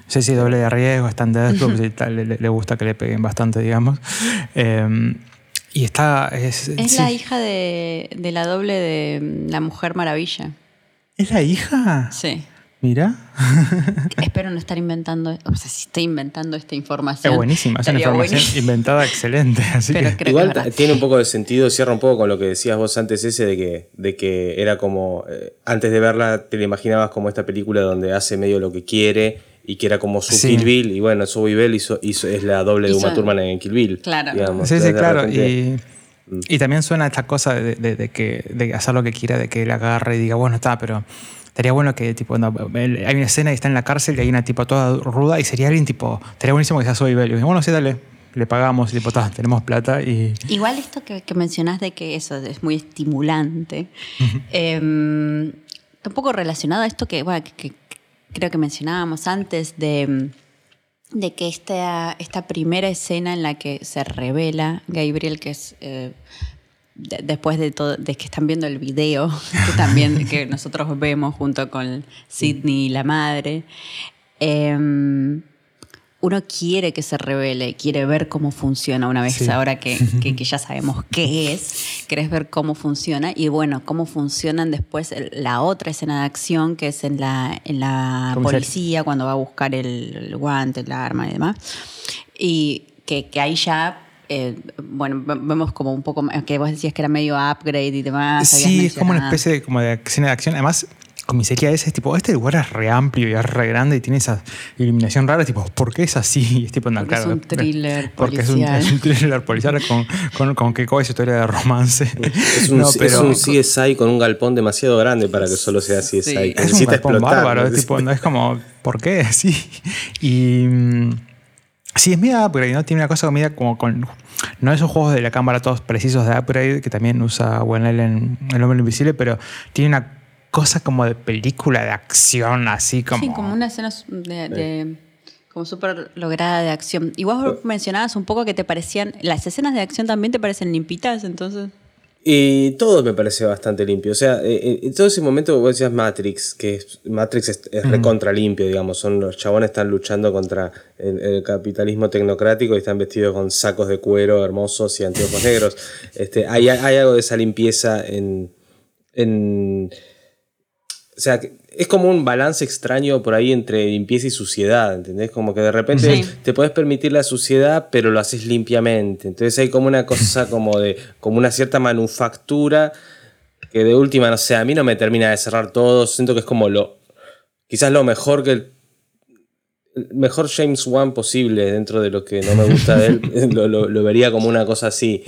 Sí, sí, doble de riesgo, está en Deathloop, y (laughs) tal, le, le- gusta que le peguen bastante, digamos. Eh, y está... Es, Es sí. la hija de, de la doble de mm, la Mujer Maravilla. ¿Es la hija? Sí. Mira. (laughs) Espero no estar inventando. O sea, si estoy inventando esta información. Es buenísima, es una información buenísimo. inventada excelente. (laughs) Así Pero que, creo Igual que tiene un poco de sentido, cierra un poco con lo que decías vos antes ese de que, de que era como, eh, antes de verla te la imaginabas como esta película donde hace medio lo que quiere y que era como su Sí. Kill Bill y bueno, Zoe Bell hizo, hizo- es la doble de Uma Thurman en Kill Bill. Claro. digamos. sí, sí, claro. repente- Y, y también suena esta cosa de, de- de que, de hacer lo que quiera, de que él agarre y diga, bueno, está, pero estaría bueno que, tipo, no, hay una escena y está en la cárcel y hay una tipo toda ruda y sería alguien, tipo, estaría buenísimo que sea Zoe Bell. Y digo, bueno, sí, dale, le pagamos, tipo, "Ta, tenemos plata y... Igual esto que, que mencionás de que eso es muy estimulante, eh, está un poco relacionado a esto que, bueno, que- que creo que mencionábamos antes de, de que esta, esta primera escena en la que se revela Gabriel, que es eh, de- después de todo, de que están viendo el video, (laughs) que también que nosotros vemos junto con Sidney y la madre, eh, uno quiere que se revele, quiere ver cómo funciona una vez Sí. ahora que, (laughs) que- que ya sabemos qué es, querés ver cómo funciona y bueno, cómo funcionan después el- la otra escena de acción que es en la, en la policía cuando va a buscar el, el guante, el arma y demás. Y que, que ahí ya... eh, bueno, ve- vemos como un poco, que vos decías que era medio upgrade y demás. Sí, es como una especie de, como de escena de acción. Además, comisaría esa, es tipo, este lugar es re amplio y es re grande y tiene esa iluminación rara, tipo, ¿por qué es así? (laughs) Y es tipo, no, Porque es claro, un (laughs) thriller Porque es un, policial. es un thriller policial con, con, con que coge esa historia de romance. (laughs) Es un, No, es pero- un CSI con un galpón demasiado grande para que solo sea CSI. Sí. que Es un galpón explotar. bárbaro, es, tipo, no es como, ¿por qué? Sí. Y. mm, Sí, es media upgrade, ¿no? Tiene una cosa media como con. No esos juegos de la cámara todos precisos de upgrade que también usa Wenel en El Hombre Invisible, pero tiene una cosa como de película de acción, así como. Sí, como una escena de, de- como súper lograda de acción. Igual vos mencionabas un poco que te parecían, las escenas de acción también te parecen limpitas, entonces... Y todo me parece bastante limpio. O sea, eh, eh, en todo ese momento vos decías Matrix, que es- Matrix es, es recontra limpio, digamos. Son los chabones están luchando contra el, el capitalismo tecnocrático y están vestidos con sacos de cuero hermosos y anteojos negros. Este, hay, hay algo de esa limpieza en. en o sea, es como un balance extraño por ahí entre limpieza y suciedad, ¿entendés? Como que de repente Sí. te puedes permitir la suciedad, pero lo haces limpiamente. Entonces hay como una cosa (laughs) como de, como una cierta manufactura que de última, no sé, a mí no me termina de cerrar todo. Siento que es como lo, quizás lo mejor que el, el mejor James Wan posible dentro de lo que no me gusta de él. (laughs) lo, lo- lo vería como una cosa así.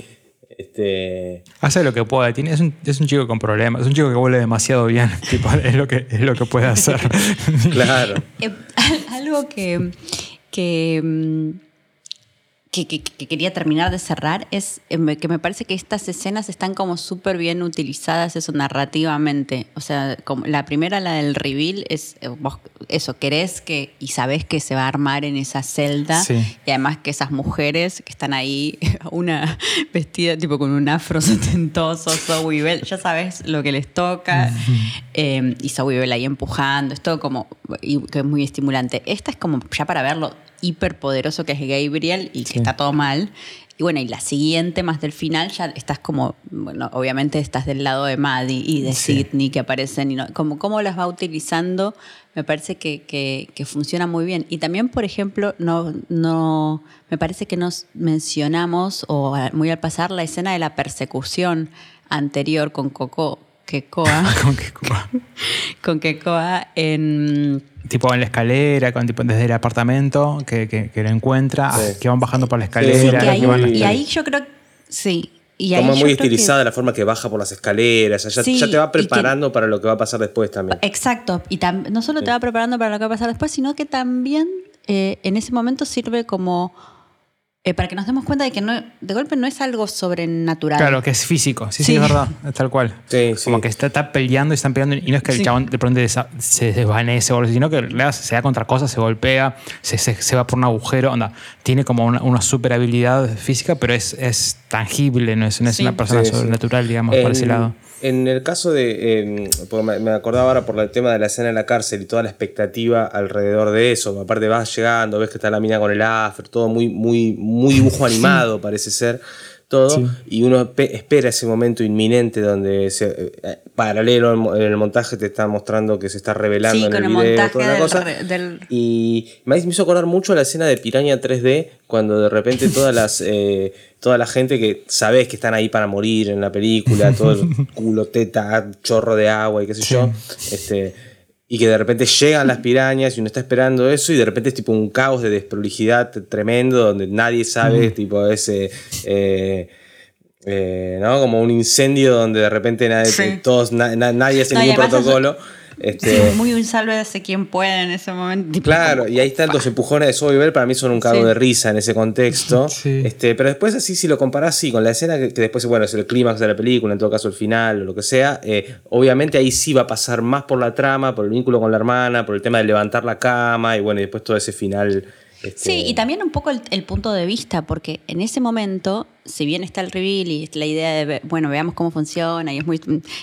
Este, Hace lo que puede. Tiene, es, un, es un chico con problemas. Es un chico que vuelve demasiado bien. (laughs) tipo, es, lo que, es lo que puede hacer. (laughs) claro. Eh, (laughs) algo que, que, mm, que, que- que quería terminar de cerrar es eh, que me parece que estas escenas están como súper bien utilizadas eso narrativamente. O sea, como la primera, la del reveal, es eh, vos eso, querés que y sabés que se va a armar en esa celda. Sí. Y además que esas mujeres que están ahí, (laughs) una vestida tipo con un afro (laughs) setentoso, Zoe Bell, ya sabes lo que les toca. Eh, y Zoe Bell ahí empujando, es todo como, y que es muy estimulante. Esta es como ya para verlo hiperpoderoso que es Gabriel y que Sí. está todo mal. Y bueno, y la siguiente, más del final, ya estás como, bueno, obviamente estás del lado de Maddie y de Sí. Sidney que aparecen, y no, como cómo las va utilizando, me parece que, que- que funciona muy bien. Y también, por ejemplo, no, no, me parece que nos mencionamos, o muy al pasar, la escena de la persecución anterior con Coco, Kekoa, Con que- como- (laughs) con Kekoa en... tipo en la escalera, con, tipo, desde el apartamento que, que, que lo encuentra, Sí. ah, que van bajando por la escalera. Sí, ahí- van- y ahí yo creo, sí. Y ahí Como muy que- estilizada la forma que baja por las escaleras. Ya, Sí, ya te va que- preparando para lo que va a pasar después también. Exacto, y tam- no solo te va preparando para lo que va a pasar después, sino que también eh, en ese momento sirve como eh, para que nos demos cuenta de que no, de golpe no es algo sobrenatural. Claro, que es físico. Sí, sí, Sí. es verdad. Es tal cual. Sí, sí. Como que está, está peleando y están peleando. Y no es que el Sí. chabón de pronto se desvanece sino que se da contra cosas, se golpea, se, se- se va por un agujero. Onda, tiene como una, una super habilidad física, pero es, es tangible, no es, no es Sí. una persona Sí, sí. sobrenatural, digamos, por ese lado. En el caso de. eh, me acordaba ahora por el tema de la escena en la cárcel y toda la expectativa alrededor de eso. Aparte, vas llegando, ves que está la mina con el afro, todo muy, muy, muy dibujo (laughs) animado, parece ser. Todo. Sí. Y uno pe- espera ese momento inminente donde, se, eh, paralelo en el montaje, te está mostrando que se está revelando Sí, en con el el video. montaje toda la del cosa. re- del- Y me hizo acordar mucho la escena de Piraña 3D, cuando de repente todas (laughs) las, eh, toda la gente que sabes que están ahí para morir en la película, todo el (laughs) culo, teta, chorro de agua y qué sé yo, este, y que de repente llegan las pirañas y uno está esperando eso y de repente es tipo un caos de desprolijidad tremendo donde nadie sabe, tipo ese... eh, eh, ¿no? Como un incendio donde de repente nadie, Sí. todos, na- na- nadie hace No, ningún protocolo. Este, Sí, muy un sálvese quien puede en ese momento. tipo, Claro, como- y ahí están los empujones de Bell, para mí son un cago Sí. de risa en ese contexto. (laughs) Sí. Este, pero después así, si lo comparás sí, con la escena que, que después, bueno, es el clímax de la película, en todo caso el final o lo que sea, eh, obviamente ahí sí va a pasar más por la trama, por el vínculo con la hermana, por el tema de levantar la cama y bueno, y después todo ese final. este, Sí, y también un poco el, el punto de vista, porque en ese momento, si bien está el reveal y la idea de, bueno, veamos cómo funciona, y, es muy,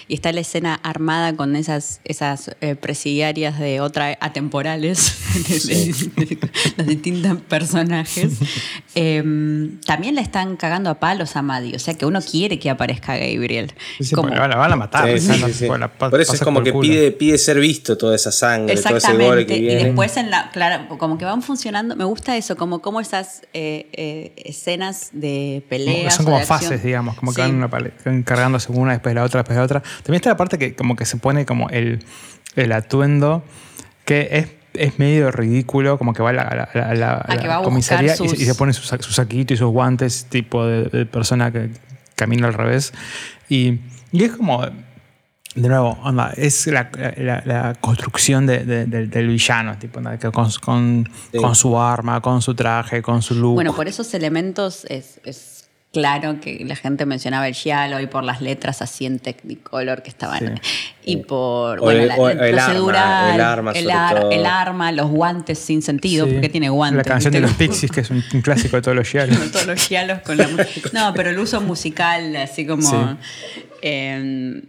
y está la escena armada con esas, esas eh, presidiarias de otra atemporales, (laughs) de, de- los distintos personajes, (laughs) eh, también le están cagando a palos a Maddie, o sea que uno quiere que aparezca Gabriel. Sí, Como- la van a- la matar. Sí, sí, la Por eso es como que pide, pide ser visto toda esa sangre, todo ese gore Y después en la, claro, como que van funcionando. Me gusta eso, como, como esas eh, eh, escenas de peleas. Son o como de acción. fases, digamos, como que Sí. van una van cargándose una después de la otra, después de la otra. También está la parte que como que se pone como el, el atuendo, que es, es medio ridículo, como que va a la, la- la- a la a comisaría y se- y, sus- se pone su, su saquito y sus guantes, tipo de, de persona que camina al revés. Y, y es como, de nuevo, onda, es la, la- la construcción de- de- del- del villano, tipo, onda, que con, con, Sí. con su arma, con su traje, con su look. Bueno, por esos elementos es, es claro que la gente mencionaba el giallo y por las letras así en Technicolor que estaban. Y por O bueno, el- la- o el arma, procedural, el arma el, sobre ar- todo. el arma, los guantes sin sentido, Sí. porque tiene guantes. La canción de los Pixies, que es un, un clásico de todos los (laughs) giallos. Con todos los giallos con la música. (laughs) No, pero el uso musical, así como. Sí. eh,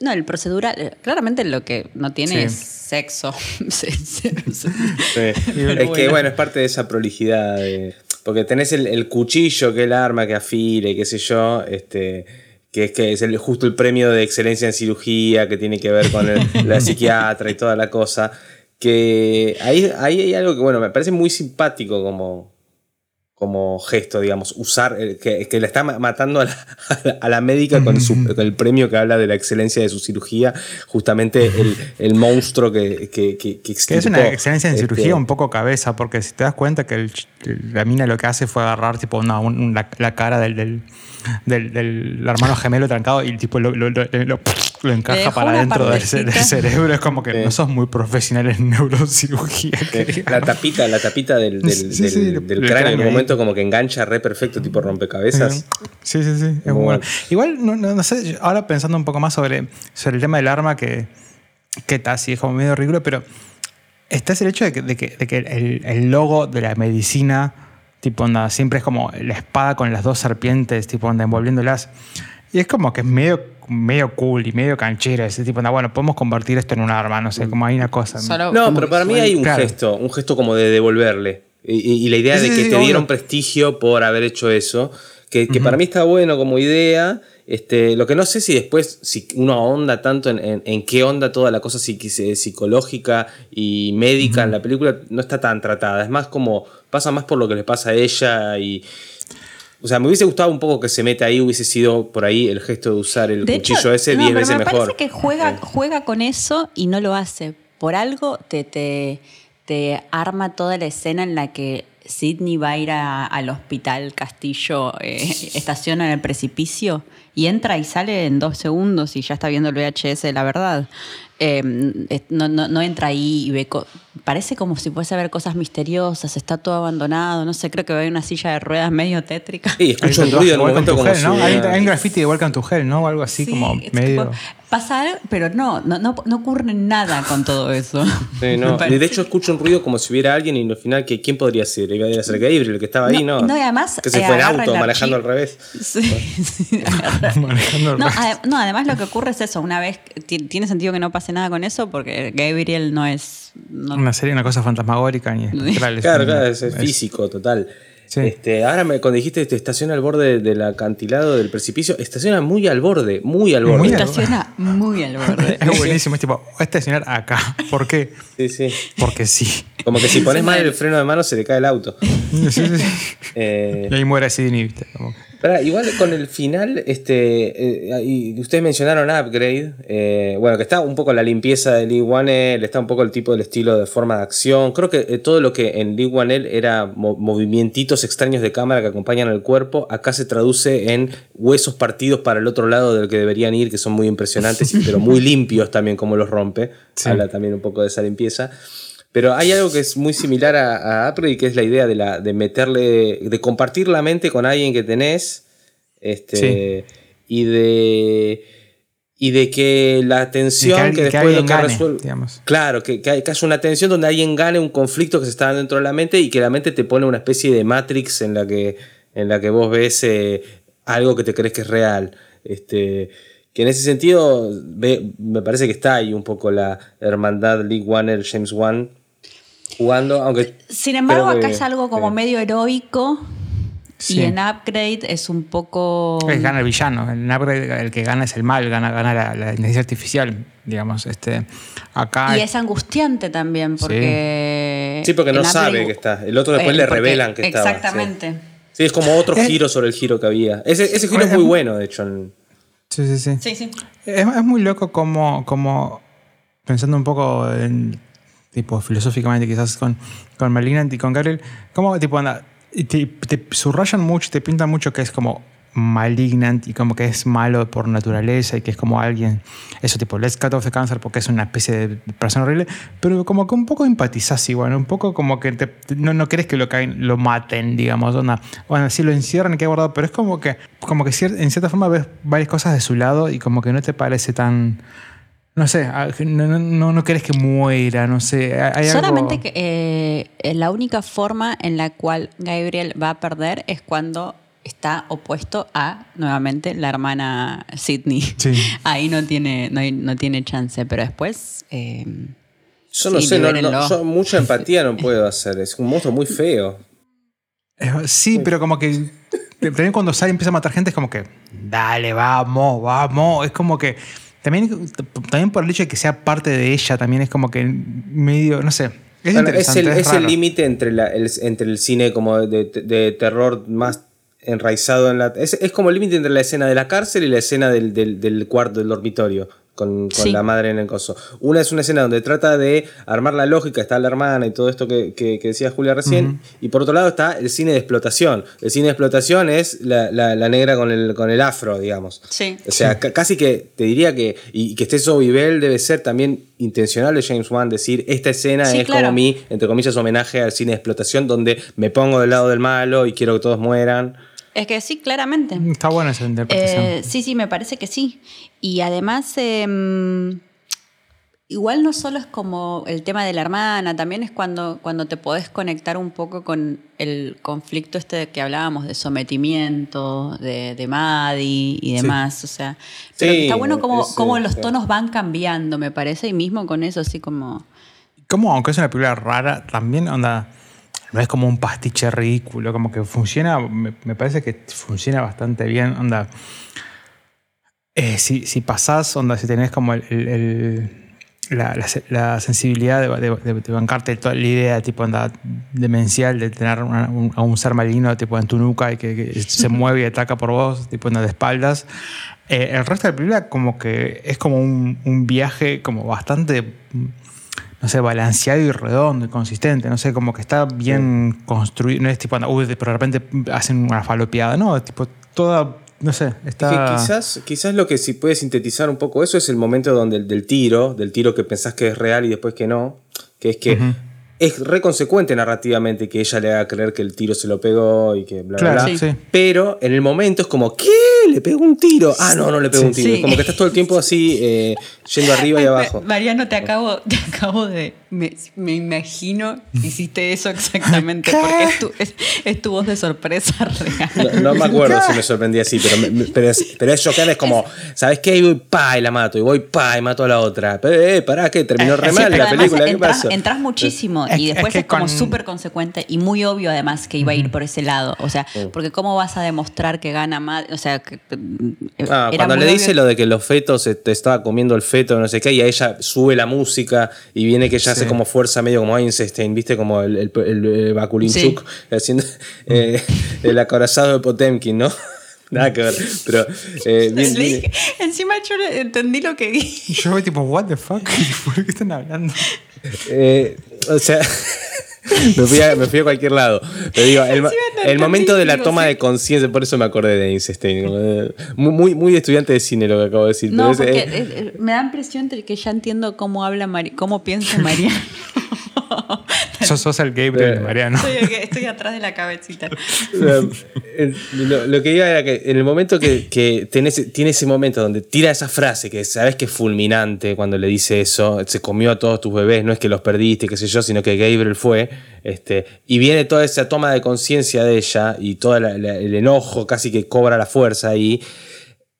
no, el procedural. eh, Claramente lo que no tiene Sí. es sexo. (laughs) Sí, sí, sí. Sí. Pero es que bueno. bueno, es parte de esa prolijidad. de- porque tenés el, el cuchillo, que es el arma que afila y qué sé yo, este, que es que es el, justo el premio de excelencia en cirugía, que tiene que ver con el- (laughs) la psiquiatra y toda la cosa. Que ahí, ahí hay algo que, bueno, me parece muy simpático como, como gesto, digamos, usar, eh, que, que le está ma- matando a la, a la- (laughs) a la médica con, su- con el premio que habla de la excelencia de su cirugía, justamente el, el monstruo que, que, que, es una excelencia en este, cirugía un poco cabeza, porque si te das cuenta que el la mina lo que hace fue agarrar tipo una- un- la, la cara del, del, del- del hermano gemelo trancado y tipo lo, lo- lo- lo- lo encaja para una adentro del, cerebro. Es como que Sí. no sos muy profesional en neurocirugía. La tapita, la tapita del, del, Sí, sí, del- sí, del el cráneo en un momento como que engancha re perfecto, tipo rompecabezas. Sí, sí, sí. Es muy bueno. bueno. Igual, no, no- no sé, ahora pensando un poco más sobre, sobre el tema del arma, que, que está así, es como medio ridículo, pero está ese hecho de que, de que- de que el, el logo de la medicina, tipo, onda, siempre es como la espada con las dos serpientes, tipo, onda, envolviéndolas. Y es como que es medio, medio cool y medio canchero, ese tipo, onda, bueno, podemos convertir esto en un arma, no sé, como hay una cosa. Solo No, pero para mí hay un Claro. gesto, un gesto como de devolverle. Y, y- y la idea Sí, de que sí, te obvio. dieron prestigio por haber hecho eso, que, que para mí está bueno como idea. Este, lo que no sé si después, si uno ahonda tanto en, en- en qué onda toda la cosa psiqui- psicológica y médica en la película, no está tan tratada. Es más como, pasa más por lo que le pasa a ella y... O sea, me hubiese gustado un poco que se meta ahí, hubiese sido por ahí el gesto de usar el De hecho, cuchillo ese no, 10 pero veces me mejor. parece que juega, juega con eso y no lo hace. Por algo te, te, te arma toda la escena en la que Sidney va a ir a- al hospital Castillo, eh, estaciona en el precipicio y entra y sale en dos segundos y ya está viendo el VHS de la verdad. Eh, es- no, no- no entra ahí y ve... co- Parece como si fuese a ver cosas misteriosas, está todo abandonado, no sé, creo que ve una silla de ruedas medio tétrica. Sí, Hay escucho un ruido en un momento como ¿no? Hay, un graffiti de Welcome to Hell, ¿no? O algo así Sí, como es medio... tipo, pasa algo, pero no, no, no, no ocurre nada con todo eso. Sí, no. (laughs) Me parece. De hecho, escucho un ruido como si hubiera alguien y al final, ¿qué- ¿quién podría ser? Iba a ser Gabriel, el que estaba ahí, ¿no? No, no, y además, Que se eh, fue en auto manejando al revés. Sí. (laughs) (laughs) Manejando resto. ade- no, además lo que ocurre es eso. Una vez que ti- tiene sentido que no pase nada con eso porque Gabriel no es. no- Una serie, una cosa fantasmagórica ni espectral. Claro, claro, es, es es- físico, total. Sí. Este, ahora me, cuando dijiste te estaciona al borde del acantilado del precipicio, estaciona muy al borde, muy al borde. Muy al- estaciona muy al borde. (laughs) Es buenísimo, es tipo, voy a estacionar acá. ¿Por qué? Sí, sí. Porque sí. Como que si (laughs) pones mal el freno de mano se le cae el auto. Sí, sí, sí. Eh, Y ahí muere Sidney, ¿viste? Como- Pará, igual con el final, este, eh, y ustedes mencionaron Upgrade, eh, bueno, que está un poco la limpieza de Lee Wanell, está un poco el tipo del estilo de forma de acción. Creo que eh, todo lo que en Lee Wanell era mo- movimientitos extraños de cámara que acompañan al cuerpo, acá se traduce en huesos partidos para el otro lado del que deberían ir, que son muy impresionantes, (laughs) pero muy limpios también como los rompe. Sí. Habla también un poco de esa limpieza. Pero hay algo que es muy similar a, a Upgrade, que es la idea de, la, de meterle, de compartir la mente con alguien que tenés, este, y de y de que la tensión Y que que, que después lo alguien que gane, resuelve, digamos. claro, que, que, hay- que haya una tensión donde alguien gane un conflicto que se está dando dentro de la mente y que la mente te pone una especie de matrix en la que en la que vos ves eh, algo que te crees que es real, este que en ese sentido ve- me parece que está ahí un poco la hermandad Lee Warner James Wan jugando, aunque Sin embargo, que- acá es algo como medio heroico. Sí. Y en Upgrade es un poco. Es gana el villano. El, upgrade, el que gana es el mal, gana, gana la, la inteligencia artificial, digamos. Este, acá Y es angustiante también, porque. Sí, porque no en sabe que está. El otro después Eh, le porque- revelan que estaba, sí. Exactamente. Sí, es como otro Es- giro sobre el giro que había. Ese, ese giro es Es- muy bueno, de hecho. en- Sí, sí, sí. Sí, sí. Es, es muy loco como, como pensando un poco en, tipo, filosóficamente quizás con, con Malignant y con Gabriel, como, tipo, anda, te, te subrayan mucho, te pintan mucho que es como malignant y como que es malo por naturaleza y que es como alguien, eso tipo, let's cut off the cancer porque es una especie de persona horrible, pero como que un poco empatizás igual, un poco como que te- no, no querés que lo, caen, lo maten, digamos, onda, bueno, sí lo encierran y queda guardado, pero es como que, como que en cierta forma ves varias cosas de su lado y como que no te parece tan... No sé, ah, no, no, no, no querés que muera, no sé. hay- algo- Solamente que eh, la única forma en la cual Gabriel va a perder es cuando está opuesto a, nuevamente, la hermana Sidney. Sí. (laughs) Ahí no tiene, no, hay- no tiene chance, pero después... eh, Yo no Sí, sé, no, no, libérenlo. yo mucha (laughs) empatía no puedo hacer. Es un monstruo muy feo. Eh, Sí, pero como que también cuando sale y empieza a matar gente es como que, dale, vamos, vamos. Es como que también, también por el hecho de que sea parte de ella, también es como que medio, no sé. Es Bueno, es el es límite entre, la- el, entre el cine como de, de terror más enraizado en la... Es, es como el límite entre la escena de la cárcel y la escena del, del, del cuarto del dormitorio. Con, con Sí. la madre en el coso. Una es una escena donde trata de armar la lógica, está la hermana y todo esto que, que- que decía Julia recién. Y por otro lado está el cine de explotación. El cine de explotación es la, la- la negra con el, con el afro, digamos. Sí. O sea, ca- casi que te diría que, y que esté Bell debe ser también intencional de James Wan decir, esta escena Sí, es claro. como mi, entre comillas, homenaje al cine de explotación donde me pongo del lado del malo y quiero que todos mueran. Es que sí, claramente. Está buena esa interpretación. Eh, sí, sí, me parece que sí. Y además, em, igual no solo es como el tema de la hermana, también es cuando, cuando te podés conectar un poco con el conflicto este de que hablábamos de sometimiento, de, de Maddie y demás. O sea, pero Sí, está bueno como, es, como eh, los tonos van cambiando, me parece, y mismo con eso, así como... Como aunque es una película rara, también onda. No es como un pastiche ridículo, como que funciona, me, me parece que funciona bastante bien, onda. Eh, si, si pasás, onda, si tenés como el, el- el- la, la se- la sensibilidad de, de- de- de bancarte toda la idea, tipo, onda, demencial de tener una- un- a un ser maligno, tipo, en tu nuca y que, que se (laughs) mueve y ataca por vos, tipo, onda, de espaldas. Eh, el resto de la película como que es como un, un viaje como bastante no sé, balanceado y redondo y consistente. No sé, como que está bien construido. No es tipo, anda, uy, pero de repente hacen una falopeada. No, es tipo, toda, no sé, Es está... que quizás, quizás lo que si puede sintetizar un poco eso es el momento donde el, del tiro, del tiro que pensás que es real y después que no, que es que es reconsecuente narrativamente que ella le haga creer que el tiro se lo pegó y que bla, bla, Claro, bla. sí. Pero en el momento es como, ¿qué? ¿Le pegó un tiro? Ah, no, no le pegó un tiro. Sí. Es como que estás todo el tiempo así, eh, yendo (laughs) arriba y abajo. Mariano, te acabo, (laughs) te acabo de. Me, me imagino que hiciste eso exactamente, porque es tu, es, es tu voz de sorpresa (laughs) real. No, no me acuerdo si me sorprendí así, pero, me- me- pero, es, pero es como, ¿sabes qué? Y voy pa y la mato, y voy pa y mato a la otra. Pero, eh, pará, ¿qué? Terminó re Es mal que la película, ¿qué entras, pasó? entras muchísimo Es- y es después que es, como con- súper consecuente y muy obvio además que iba a ir por ese lado. O sea, porque ¿cómo vas a demostrar que gana más? O sea, que, eh, Ah, era cuando le obvio dice lo de que los fetos se- te estaba comiendo el feto, no sé qué, y a ella sube la música y viene que ella Sí. hace como fuerza medio como Einstein, ¿viste? Como el, el, el, el Bakulinchuk, haciendo eh, el acorazado de Potemkin, ¿no? (laughs) Nada que ver, pero eh, (laughs) bien- dije- encima yo entendí lo que dije. Y yo voy tipo, what the fuck? (laughs) ¿Por qué están hablando? Eh, o sea, (laughs) me fui, a, me fui a cualquier lado. Pero digo, el, momento de la toma de conciencia, por eso me acordé de Einstein. Muy, muy, estudiante de cine lo que acabo de decir. No, es- eh, eh, eh, me da impresión de que ya entiendo cómo habla Mari cómo piensa Mariano. (laughs) (laughs) Sos, sos el Gabriel Eh. Mariano. estoy, estoy atrás de la cabecita. Um, (laughs) el- lo, lo que iba era que en el momento que, que tenés- tiene ese momento donde tira esa frase que sabes que es fulminante cuando le dice eso, se comió a todos tus bebés, no es que los perdiste, qué sé yo, sino que Gabriel fue, este, y viene toda esa toma de conciencia de ella y todo la- la- el enojo casi que cobra la fuerza ahí.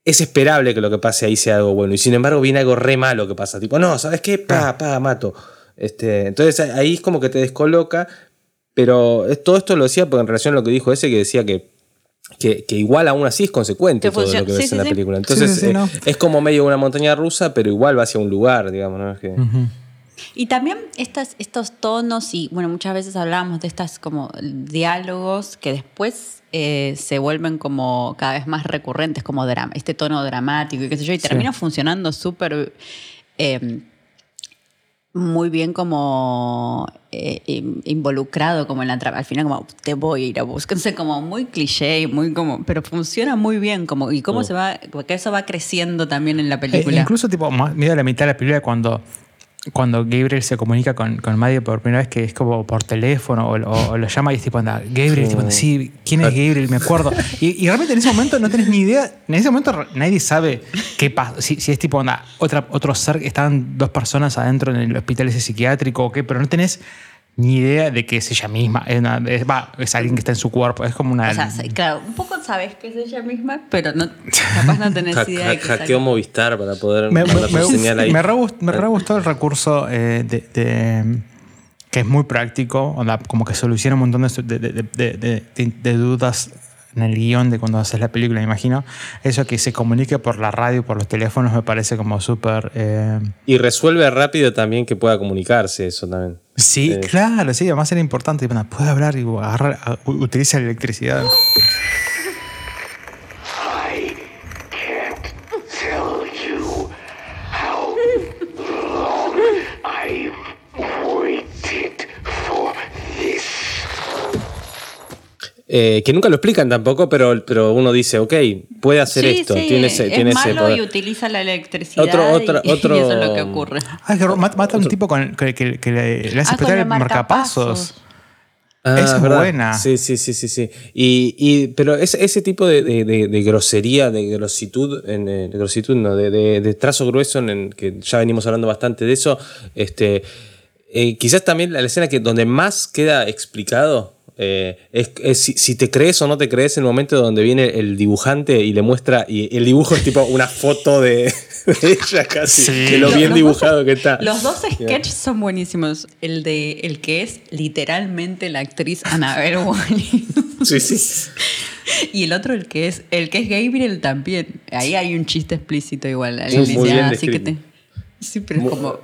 Es esperable que lo que pase ahí sea algo bueno. Y sin embargo viene algo re malo que pasa. Tipo, no, ¿sabes qué? Pa, pa, mato. Este, entonces ahí es como que te descoloca. Pero es- todo esto lo decía porque en relación a lo que dijo ese que decía que, que, que igual aún así es consecuente todo funciona- lo que sí, ves sí, en la sí. película. Entonces Sí, sí, sí, eh, no. es como medio una montaña rusa, pero igual va hacia un lugar, digamos. ¿no? Es que- Y también estas, estos tonos y, bueno, muchas veces hablábamos de estas como diálogos que después eh, se vuelven como cada vez más recurrentes, como drama, este tono dramático y qué sé yo, y termina funcionando súper... eh, muy bien como eh, in- involucrado como en la trama. Al final como te voy a ir a buscar. (laughs) No sé, como muy cliché, muy como... Pero funciona muy bien. Como, y cómo se va... Porque eso va creciendo también en la Eh, película. incluso, tipo, más- medio a la mitad de la película, cuando, cuando Gabriel se comunica con, con Maddie por primera vez, que es como por teléfono o, o- o lo llama y es tipo, anda, Gabriel, tipo, sí, ¿quién es Gabriel? Me acuerdo. Y, y realmente en ese momento no tenés ni idea, en ese momento nadie sabe qué pasa, si, si es tipo, anda, otra, otro ser, estaban dos personas adentro en el hospital ese psiquiátrico o qué, pero no tenés ni idea de que es ella misma, es, una- es- va, es alguien que está en su cuerpo, es como una... O sea, claro, un poco sabes que es ella misma, pero no, capaz no tenés (laughs) idea ha- de que hackeó. Movistar para poder me, me, me- señal ahí. me re me re gustó el recurso eh, de, de- que es muy práctico, onda, como que soluciona un montón de, de- de- de- de- de- de dudas en el guion de cuando haces la película, me imagino. Eso que se comunique por la radio, por los teléfonos, me parece como súper... eh, Y resuelve rápido también que pueda comunicarse eso también. Sí, Eh, claro, sí, además era importante. Bueno, puede hablar y agarra- a- utiliza la electricidad. (laughs) eh, que nunca lo explican tampoco, pero, pero uno dice, ok, puede hacer Sí, esto, sí, tiene ese, es tiene ese malo poder. y utiliza la electricidad Otro- otro- y, (laughs) y otro- eso es lo que ocurre. Ah, que mata, mata a un tipo con, que, que- que le, le hace Ah, el marcapasos. Ah, Esa es ¿verdad? buena. Sí, sí, sí, sí, sí. Y, y- pero ese, ese tipo de, de- de- de grosería, de grositud, en, eh, de grositud no, de, de- de trazo grueso, en, que ya venimos hablando bastante de eso, este, eh, quizás también la escena que donde más queda explicado eh, es, es si, si te crees o no te crees en el momento donde viene el dibujante y le muestra, y el dibujo es tipo una foto de, de ella casi, Sí. de lo bien los dibujado dos- que está. Los dos sketches son buenísimos. El de el que es literalmente la actriz Annabelle Wally. Sí, sí. y el otro el que es el que es Gabriel también. Ahí hay un chiste explícito igual. Sí, dice, "Ah, así que te... Sí, pero es como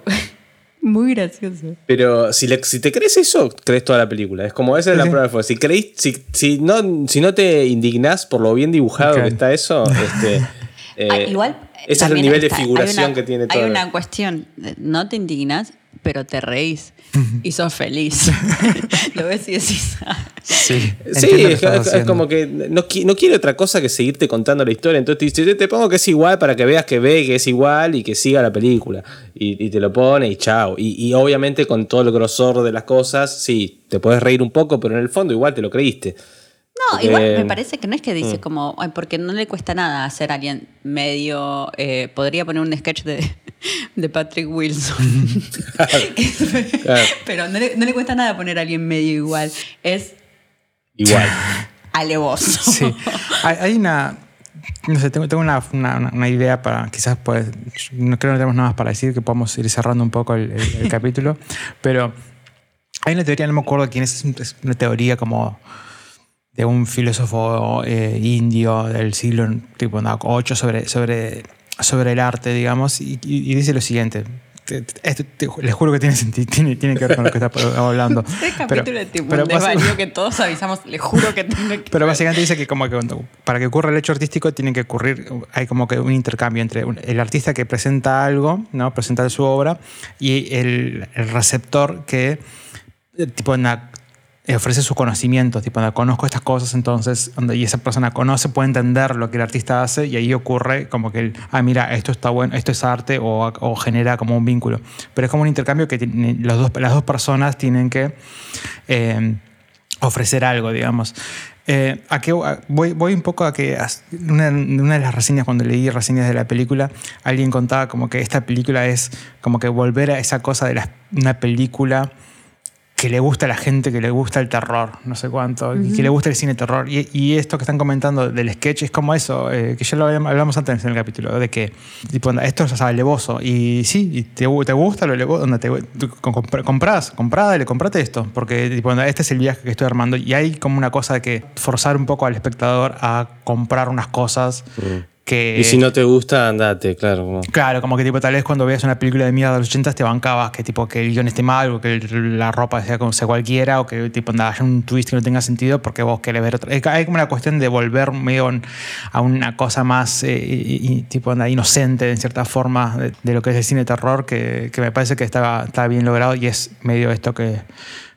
muy gracioso. Pero si, le- si te crees eso, crees toda la película. Es como esa es la prueba de fuego. Si, creís, si, si, no, si no te indignás por lo bien dibujado que está eso, este, (laughs) eh, Ah, igual. ese es el nivel de está- hay figuración una- que tiene Hay todo. una cuestión. No te indignas, pero te reís y sos feliz. (laughs) Lo ves y decís. "Ah". Sí, Sí, es, como que no, qui- no quiere otra cosa que seguirte contando la historia. Entonces te "Yo te pongo que es igual para que veas que ve que es igual y que siga la película. Y, y te lo pone y chao. Y, y obviamente con todo el grosor de las cosas, sí, te puedes reír un poco, pero en el fondo igual te lo creíste. No, igual me parece que no es que dice Mm. como, "Ay, porque no le cuesta nada hacer alguien medio. eh, podría poner un sketch de, (laughs) de Patrick Wilson. (laughs) (laughs) Pero no le, no le cuesta nada poner a alguien medio igual. Es Igual. alevoso. Sí. Hay, hay una. No sé, tengo, tengo una, una- una idea para. Quizás, pues. No creo que no tenemos nada más para decir, que podamos ir cerrando un poco el, el- el capítulo. Pero hay una teoría, no me acuerdo quién es, es una teoría como de un filósofo eh, indio del siglo tipo, no, 8 sobre, sobre, sobre el arte, digamos, y, y- dice lo siguiente. Te- te- les juro que tiene, sentido, tiene, tiene que ver con lo que está (laughs) hablando. Este Pero- capítulo es tipo pero un desvarío que todos avisamos, le juro que tiene que pero básicamente dice que como que para que ocurra el hecho artístico tiene que ocurrir, hay como que un intercambio entre el artista que presenta algo, ¿no? presenta su obra, y el, el receptor que tipo na- ofrece sus conocimientos, tipo conozco estas cosas, entonces, y esa persona conoce, puede entender lo que el artista hace, y ahí ocurre como que, el, ah, mira, esto está bueno, esto es arte, o, o genera como un vínculo. Pero es como un intercambio que los dos, las dos personas tienen que... eh, ofrecer algo, digamos. Eh, a qué- a- voy, voy un poco a que una, una de las reseñas, cuando leí reseñas de la película, alguien contaba como que esta película es como que volver a esa cosa de la- una película que le gusta a la gente, que le gusta el terror, no sé cuánto, y que le gusta el cine terror. Y, y esto que están comentando del sketch es como eso, eh, que ya lo habíamos- hablamos antes en el capítulo, de que tipo, onda, esto es alevoso. Y sí, y te, te gusta lo alevoso, onda, te, tú compras, comprá, le comprate esto, porque tipo, onda, este es el viaje que estoy armando. Y hay como una cosa de que forzar un poco al espectador a comprar unas cosas que... Y si no te gusta, andate, claro. Claro, como que tipo tal vez cuando veas una película de mierda de los 80 te bancabas que tipo que el guion esté mal o que la ropa sea como sea cualquiera o que tipo nada, haya un twist que no tenga sentido porque vos querés ver otra. Hay como una cuestión de volver medio a una cosa más eh, y- y- tipo anda, inocente en cierta forma de, de lo que es el cine de terror que, que me parece que está, está bien logrado y es medio esto que,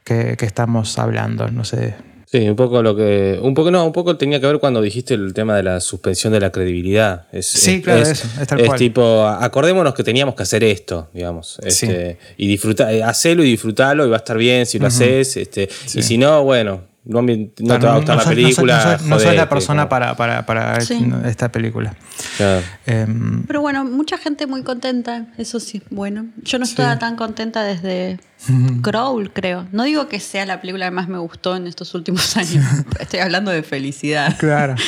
que, que estamos hablando, no sé. Sí, un poco lo que. Un poco no, un poco tenía que ver cuando dijiste el tema de la suspensión de la credibilidad. Es, Sí, es- claro, es, eso, es tal es cual. tipo, acordémonos que teníamos que hacer esto, digamos. Sí. Este, Y disfrutar, eh, hacelo y disfrutalo y va a estar bien si lo haces. Este, Sí. Y si no, bueno, no, me- no te va a gustar la película. No, sos- no sos la persona para, para, para Sí. esta película. Claro. Em, Pero bueno, mucha gente muy contenta, eso sí, bueno. Yo no estaba tan contenta desde Crawl, creo. No digo que sea la película que más me gustó en estos últimos (laughs) años. Estoy hablando de felicidad. Claro. (laughs)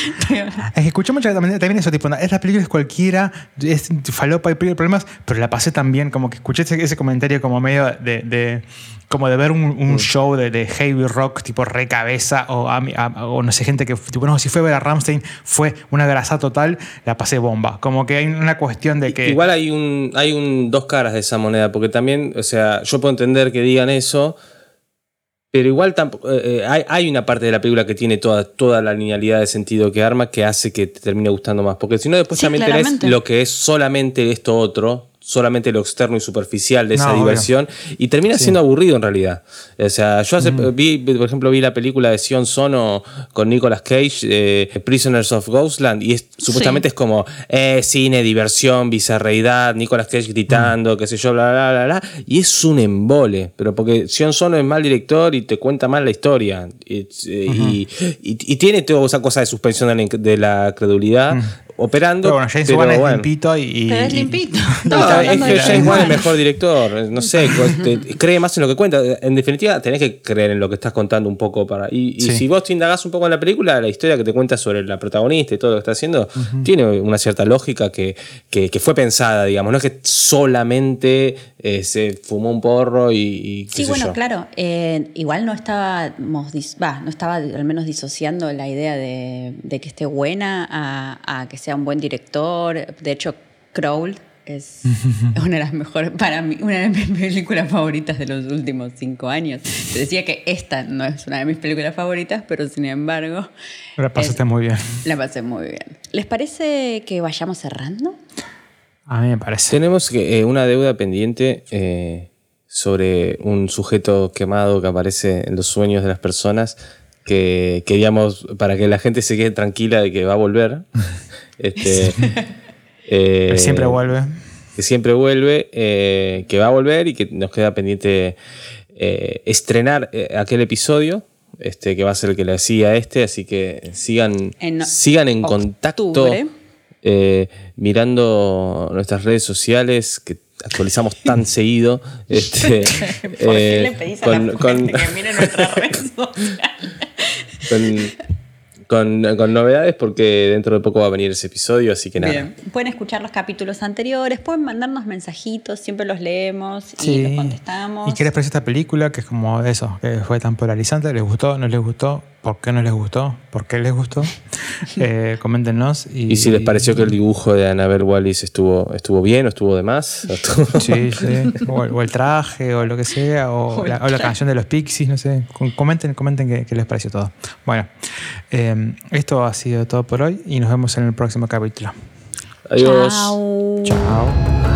Es que escuché mucho también, también eso, tipo, es la película es cualquiera, es falopa y problemas, pero la pasé también, como que escuché ese, ese comentario como medio de, de- como de ver un, un show de, de heavy rock tipo re cabeza o, a a- o no sé, gente que, tipo, no, si fue a ver a Ramstein fue una grasa total, la pasé bomba. Como que hay una cuestión de que... Igual hay un, hay un dos caras de esa moneda, porque también, o sea, yo puedo entender que digan eso, pero igual tampoco, eh, eh, hay, hay una parte de la película que tiene toda, toda la linealidad de sentido que arma que hace que te termine gustando más. Porque si no, después Sí, también tenés claramente. lo que es solamente esto otro, solamente lo externo y superficial de esa No, obvio. diversión, y termina siendo aburrido en realidad. O sea, yo hace, vi, por ejemplo, vi la película de Sion Sono con Nicolas Cage, eh, Prisoners of Ghostland, y es, supuestamente es como eh, cine, diversión, bizarreidad, Nicolas Cage gritando, qué sé yo, bla, bla, bla, bla, y es un embole, pero porque Sion Sono es mal director y te cuenta mal la historia, y, eh, y, y- y tiene toda esa cosa de suspensión de la, de la credulidad operando. pero bueno, James pero Wan es bueno. limpito y... y- Pero es limpito. (laughs) No, es que James Wan es Wan. mejor director. No sé, (laughs) cree más en lo que cuenta. En definitiva, tenés que creer en lo que estás contando un poco para. Y, y Sí. si vos te indagás un poco en la película, la historia que te cuenta sobre la protagonista y todo lo que está haciendo, tiene una cierta lógica que, que- que fue pensada, digamos. No es que solamente eh, se fumó un porro y. y qué Sí, sé bueno, yo. claro. eh, igual no estábamos, no estaba al menos disociando la idea de, de que esté buena a, a que sea un buen director. De hecho, Crawl es (laughs) una de las mejores, para mí, una de mis películas favoritas de los últimos cinco años. Te decía que esta no es una de mis películas favoritas, pero sin embargo, La pasaste es- muy bien. la pasé muy bien. ¿Les parece que vayamos cerrando? A mí me parece. Tenemos que, eh, una deuda pendiente eh, sobre un sujeto quemado que aparece en los sueños de las personas que queríamos, para que la gente se quede tranquila de que va a volver. (laughs) Este, (laughs) eh, Que siempre vuelve. Que siempre vuelve, eh, que va a volver y que nos queda pendiente eh, estrenar eh, aquel episodio. Este, que va a ser el que le hacía a este, así que sigan En sigan en contacto eh, mirando nuestras redes sociales que actualizamos tan (laughs) seguido. Este, (laughs) ¿Por qué eh, le pedís a la con- gente que mire nuestras redes sociales? con- con- con novedades porque dentro de poco va a venir ese episodio, así que nada. Bien. Pueden escuchar los capítulos anteriores, pueden mandarnos mensajitos, siempre los leemos y Sí. los contestamos. ¿Y qué les pareció esta película? Que es como eso, que fue tan polarizante. ¿Les gustó? ¿No les gustó? ¿Por qué no les gustó? ¿Por qué les gustó? (laughs) Eh, coméntenos. Y, Y si les pareció que el dibujo de Annabelle Wallis estuvo, estuvo bien o estuvo de más. o estuvo- Sí, (laughs) sí. O, el- o el traje, o lo que sea, o, la, o la canción de los Pixies, no sé. Com- Comenten, comenten qué, qué les pareció todo. Bueno, eh, esto ha sido todo por hoy y nos vemos en el próximo capítulo. Adiós. Chao. Chao.